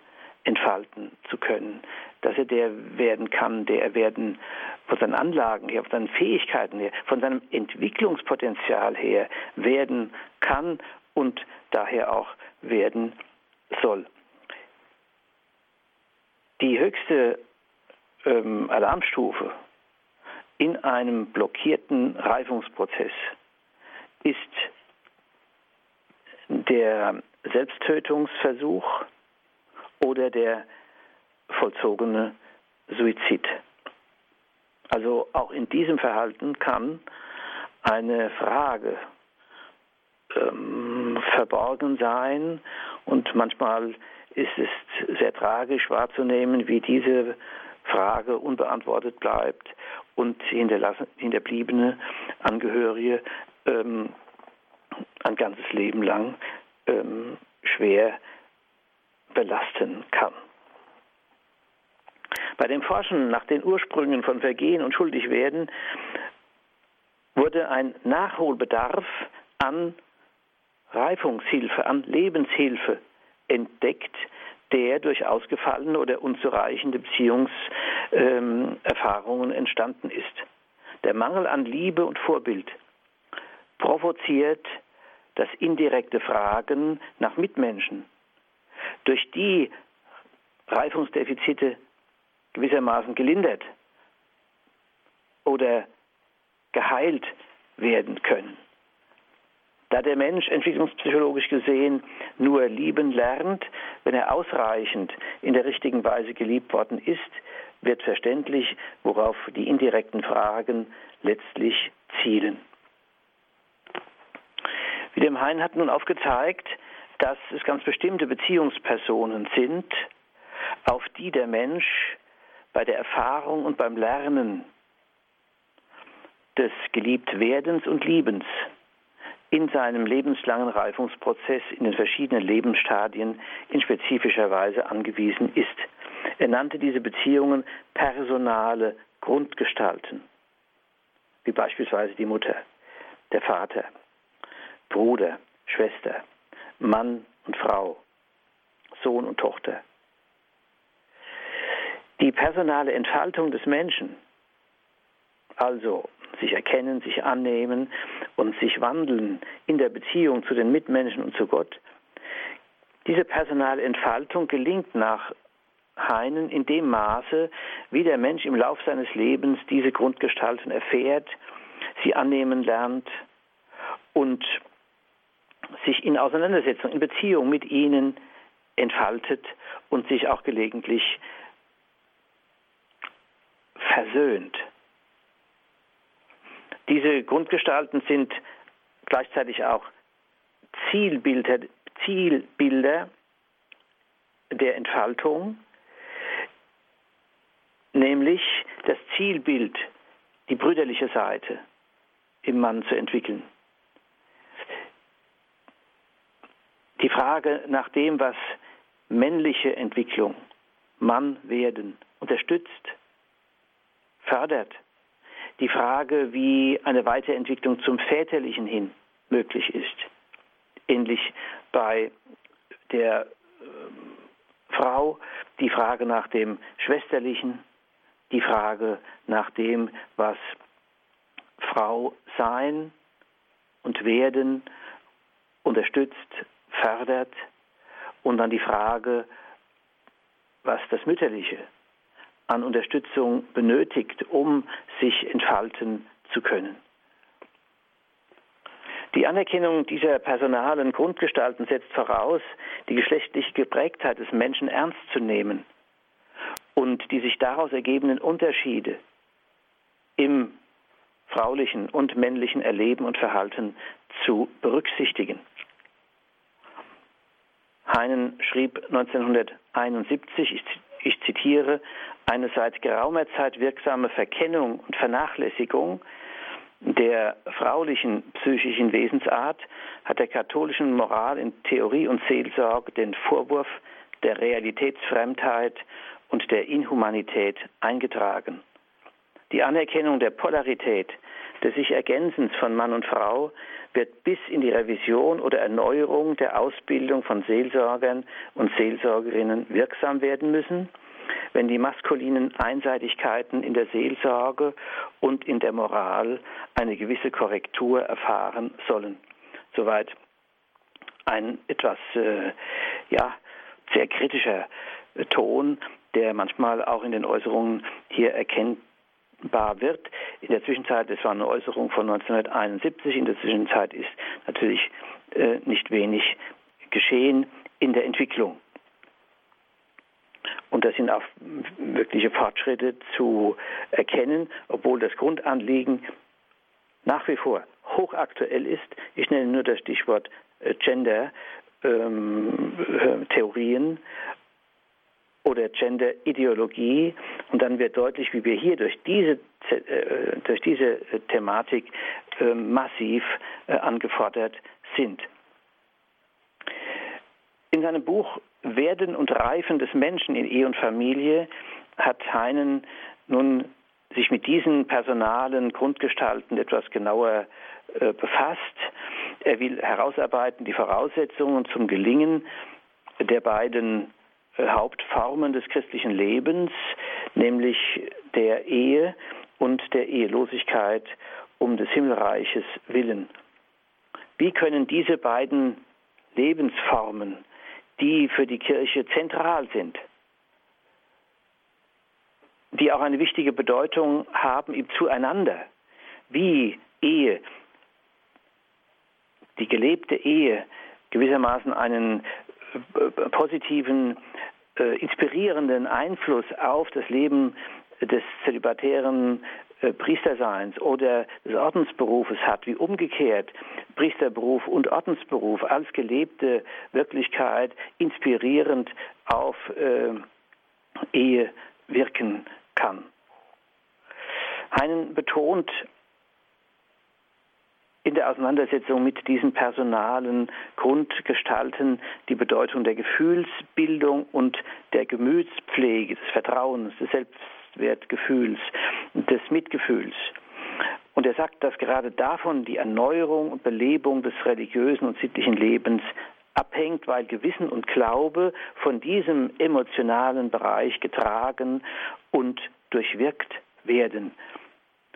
entfalten zu können dass er der werden kann, der er werden von seinen Anlagen her, von seinen Fähigkeiten her, von seinem Entwicklungspotenzial her werden kann und daher auch werden soll. Die höchste ähm, Alarmstufe in einem blockierten Reifungsprozess ist der Selbsttötungsversuch oder der vollzogene Suizid. Also auch in diesem Verhalten kann eine Frage ähm, verborgen sein und manchmal ist es sehr tragisch wahrzunehmen, wie diese Frage unbeantwortet bleibt und hinterbliebene Angehörige ähm, ein ganzes Leben lang ähm, schwer belasten kann. Bei dem Forschen nach den Ursprüngen von Vergehen und Schuldigwerden wurde ein Nachholbedarf an Reifungshilfe, an Lebenshilfe entdeckt, der durch ausgefallene oder unzureichende Beziehungserfahrungen entstanden ist. Der Mangel an Liebe und Vorbild provoziert das indirekte Fragen nach Mitmenschen, durch die Reifungsdefizite gewissermaßen gelindert oder geheilt werden können. Da der Mensch entwicklungspsychologisch gesehen nur lieben lernt, wenn er ausreichend in der richtigen Weise geliebt worden ist, wird verständlich, worauf die indirekten Fragen letztlich zielen. Wilhelm Hein hat nun aufgezeigt, dass es ganz bestimmte Beziehungspersonen sind, auf die der Mensch bei der Erfahrung und beim Lernen des Geliebtwerdens und Liebens in seinem lebenslangen Reifungsprozess in den verschiedenen Lebensstadien in spezifischer Weise angewiesen ist. Er nannte diese Beziehungen personale Grundgestalten, wie beispielsweise die Mutter, der Vater, Bruder, Schwester, Mann und Frau, Sohn und Tochter, Die personale Entfaltung des Menschen, also sich erkennen, sich annehmen und sich wandeln in der Beziehung zu den Mitmenschen und zu Gott, diese personale Entfaltung gelingt nach Heinen in dem Maße, wie der Mensch im Lauf seines Lebens diese Grundgestalten erfährt, sie annehmen lernt und sich in Auseinandersetzung, in Beziehung mit ihnen entfaltet und sich auch gelegentlich versöhnt. Diese Grundgestalten sind gleichzeitig auch Zielbilder, Zielbilder der Entfaltung, nämlich das Zielbild, die brüderliche Seite im Mann zu entwickeln. Die Frage nach dem, was männliche Entwicklung, Mann werden, unterstützt, fördert. Die Frage, wie eine Weiterentwicklung zum Väterlichen hin möglich ist. Ähnlich bei der äh, Frau die Frage nach dem Schwesterlichen, die Frage nach dem, was Frau sein und werden unterstützt, fördert und dann die Frage, was das Mütterliche an Unterstützung benötigt, um sich entfalten zu können. Die Anerkennung dieser personalen Grundgestalten setzt voraus, die geschlechtliche Geprägtheit des Menschen ernst zu nehmen und die sich daraus ergebenden Unterschiede im fraulichen und männlichen Erleben und Verhalten zu berücksichtigen. Heinen schrieb 1971, ich, ich zitiere, eine seit geraumer Zeit wirksame Verkennung und Vernachlässigung der fraulichen psychischen Wesensart hat der katholischen Moral in Theorie und Seelsorge den Vorwurf der Realitätsfremdheit und der Inhumanität eingetragen. Die Anerkennung der Polarität des sich Ergänzens von Mann und Frau wird bis in die Revision oder Erneuerung der Ausbildung von Seelsorgern und Seelsorgerinnen wirksam werden müssen, wenn die maskulinen Einseitigkeiten in der Seelsorge und in der Moral eine gewisse Korrektur erfahren sollen. Soweit ein etwas äh, ja, sehr kritischer Ton, der manchmal auch in den Äußerungen hier erkennt wird. In der Zwischenzeit, das war eine Äußerung von 1971, in der Zwischenzeit ist natürlich äh, nicht wenig geschehen in der Entwicklung. Und da sind auch wirkliche Fortschritte zu erkennen, obwohl das Grundanliegen nach wie vor hochaktuell ist. Ich nenne nur das Stichwort äh, Gender-Theorien ähm, oder Gender-Ideologie. Und dann wird deutlich, wie wir hier durch diese, äh, durch diese Thematik äh, massiv äh, angefordert sind. In seinem Buch Werden und Reifen des Menschen in Ehe und Familie hat Heinen nun sich mit diesen personalen Grundgestalten etwas genauer befasst. Er will herausarbeiten die Voraussetzungen zum Gelingen der beiden Hauptformen des christlichen Lebens, nämlich der Ehe und der Ehelosigkeit um des Himmelreiches willen. Wie können diese beiden Lebensformen, die für die Kirche zentral sind, die auch eine wichtige Bedeutung haben im Zueinander, wie Ehe, die gelebte Ehe gewissermaßen einen äh, positiven, äh, inspirierenden Einfluss auf das Leben des zölibatären äh, Priesterseins oder des Ordensberufes hat, wie umgekehrt Priesterberuf und Ordensberuf als gelebte Wirklichkeit inspirierend auf äh, Ehe wirken kann. Heinen betont in der Auseinandersetzung mit diesen personalen Grundgestalten die Bedeutung der Gefühlsbildung und der Gemütspflege, des Vertrauens, des Selbstwertgefühls, des Mitgefühls. Und er sagt, dass gerade davon die Erneuerung und Belebung des religiösen und sittlichen Lebens abhängt, weil Gewissen und Glaube von diesem emotionalen Bereich getragen und durchwirkt werden.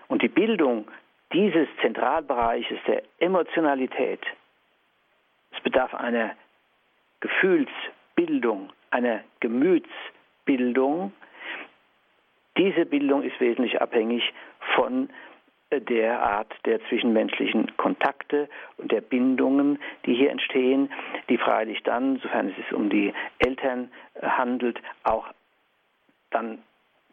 Und die Bildung dieses Zentralbereiches der Emotionalität, es bedarf einer Gefühlsbildung, einer Gemütsbildung. Diese Bildung ist wesentlich abhängig von der Art der zwischenmenschlichen Kontakte und der Bindungen, die hier entstehen, die freilich dann, sofern es sich um die Eltern handelt, auch dann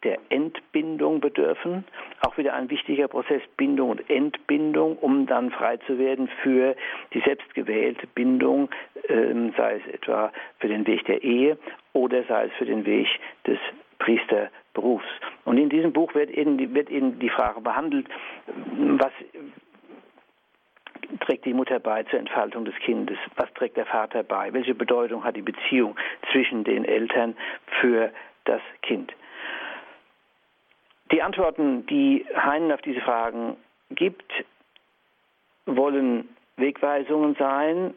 der Entbindung bedürfen. Auch wieder ein wichtiger Prozess, Bindung und Entbindung, um dann frei zu werden für die selbstgewählte Bindung, äh, sei es etwa für den Weg der Ehe oder sei es für den Weg des Priesterberufs. Und in diesem Buch wird eben, wird eben die Frage behandelt, was trägt die Mutter bei zur Entfaltung des Kindes? Was trägt der Vater bei? Welche Bedeutung hat die Beziehung zwischen den Eltern für das Kind? Die Antworten, die Heinen auf diese Fragen gibt, wollen Wegweisungen sein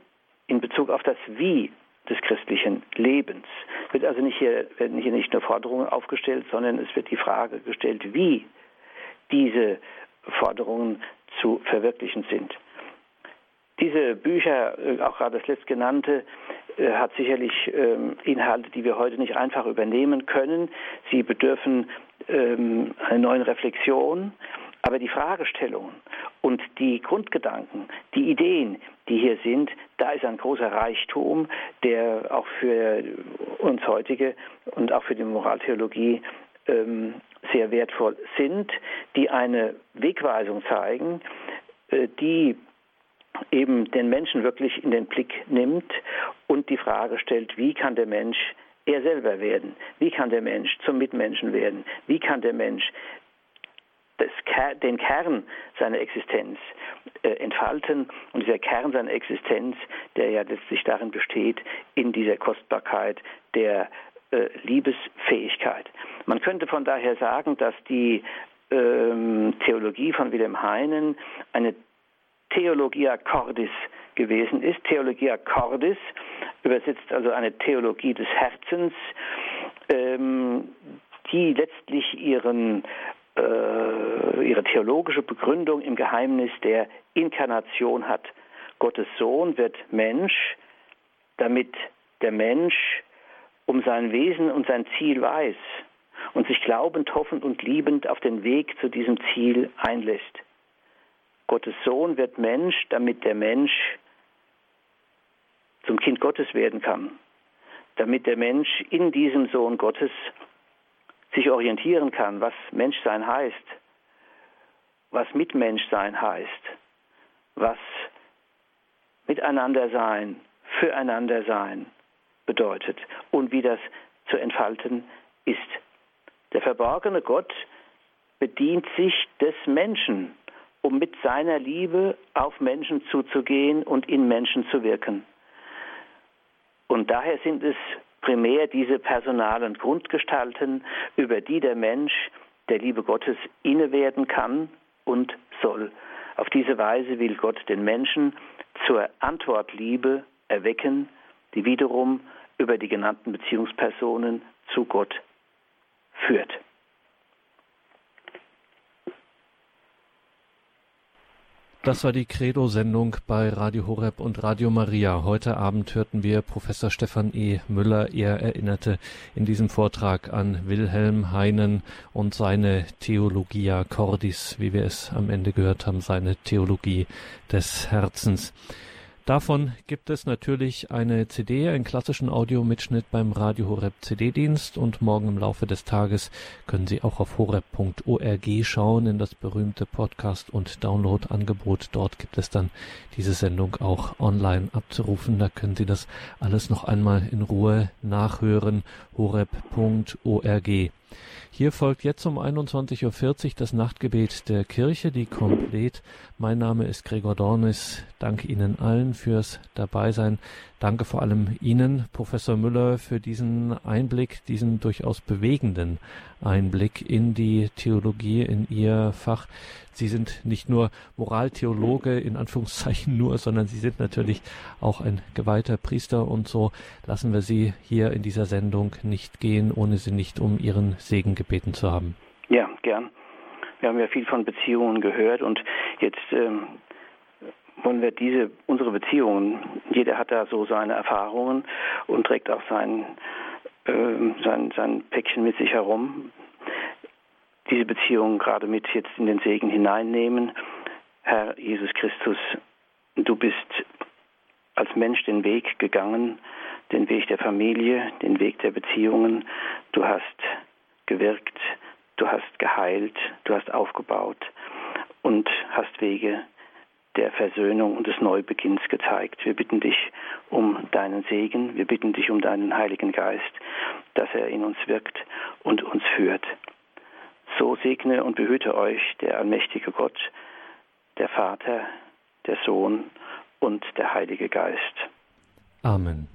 in Bezug auf das Wie des christlichen Lebens. Es wird also nicht hier, werden hier nicht nur Forderungen aufgestellt, sondern es wird die Frage gestellt, wie diese Forderungen zu verwirklichen sind. Diese Bücher, äh, auch gerade das letztgenannte, äh, hat sicherlich ähm, Inhalte, die wir heute nicht einfach übernehmen können. Sie bedürfen ähm, einer neuen Reflexion. Aber die Fragestellungen und die Grundgedanken, die Ideen, die hier sind, da ist ein großer Reichtum, der auch für uns heutige und auch für die Moraltheologie ähm, sehr wertvoll sind, die eine Wegweisung zeigen, äh, die eben den Menschen wirklich in den Blick nimmt und die Frage stellt, wie kann der Mensch er selber werden? Wie kann der Mensch zum Mitmenschen werden? Wie kann der Mensch das, den Kern seiner Existenz äh, entfalten und dieser Kern seiner Existenz, der ja letztlich darin besteht, in dieser Kostbarkeit der äh, Liebesfähigkeit. Man könnte von daher sagen, dass die ähm, Theologie von Wilhelm Heinen eine Theologia Cordis gewesen ist. Theologia Cordis übersetzt also eine Theologie des Herzens, ähm, die letztlich ihren, äh, ihre theologische Begründung im Geheimnis der Inkarnation hat. Gottes Sohn wird Mensch, damit der Mensch um sein Wesen und sein Ziel weiß und sich glaubend, hoffend und liebend auf den Weg zu diesem Ziel einlässt. Gottes Sohn wird Mensch, damit der Mensch zum Kind Gottes werden kann, damit der Mensch in diesem Sohn Gottes sich orientieren kann, was Menschsein heißt, was Mitmenschsein heißt, was Miteinander sein, füreinander sein bedeutet und wie das zu entfalten ist. Der verborgene Gott bedient sich des Menschen, um mit seiner Liebe auf Menschen zuzugehen und in Menschen zu wirken. Und daher sind es primär diese personalen Grundgestalten, über die der Mensch der Liebe Gottes inne werden kann und soll. Auf diese Weise will Gott den Menschen zur Antwortliebe erwecken, die wiederum über die genannten Beziehungspersonen zu Gott führt. Das war die Credo-Sendung bei Radio Horeb und Radio Maria. Heute Abend hörten wir Professor Stefan E. Müller. Er erinnerte in diesem Vortrag an Wilhelm Heinen und seine Theologia Cordis, wie wir es am Ende gehört haben, seine Theologie des Herzens. Davon gibt es natürlich eine CD, einen klassischen Audiomitschnitt beim Radio Horeb CD-Dienst und morgen im Laufe des Tages können Sie auch auf horeb.org schauen in das berühmte Podcast- und Download-Angebot. Dort gibt es dann diese Sendung auch online abzurufen. Da können Sie das alles noch einmal in Ruhe nachhören. horeb.org Hier folgt jetzt um 21.40 Uhr das Nachtgebet der Kirche, die komplett. Mein Name ist Gregor Dornis. Danke Ihnen allen fürs Dabeisein. Danke vor allem Ihnen, Professor Müller, für diesen Einblick, diesen durchaus bewegenden Einblick in die Theologie, in Ihr Fach. Sie sind nicht nur Moraltheologe, in Anführungszeichen nur, sondern Sie sind natürlich auch ein geweihter Priester und so lassen wir Sie hier in dieser Sendung nicht gehen, ohne Sie nicht um Ihren Segen gebeten zu haben. Ja, gern. Wir haben ja viel von Beziehungen gehört und jetzt ähm, wollen wir diese, unsere Beziehungen, jeder hat da so seine Erfahrungen und trägt auch sein, äh, sein, sein Päckchen mit sich herum. Diese Beziehungen gerade mit jetzt in den Segen hineinnehmen. Herr Jesus Christus, du bist als Mensch den Weg gegangen, den Weg der Familie, den Weg der Beziehungen. Du hast gewirkt, du hast geheilt, du hast aufgebaut und hast Wege der Versöhnung und des Neubeginns gezeigt. Wir bitten dich um deinen Segen, wir bitten dich um deinen Heiligen Geist, dass er in uns wirkt und uns führt. So segne und behüte euch der allmächtige Gott, der Vater, der Sohn und der Heilige Geist. Amen.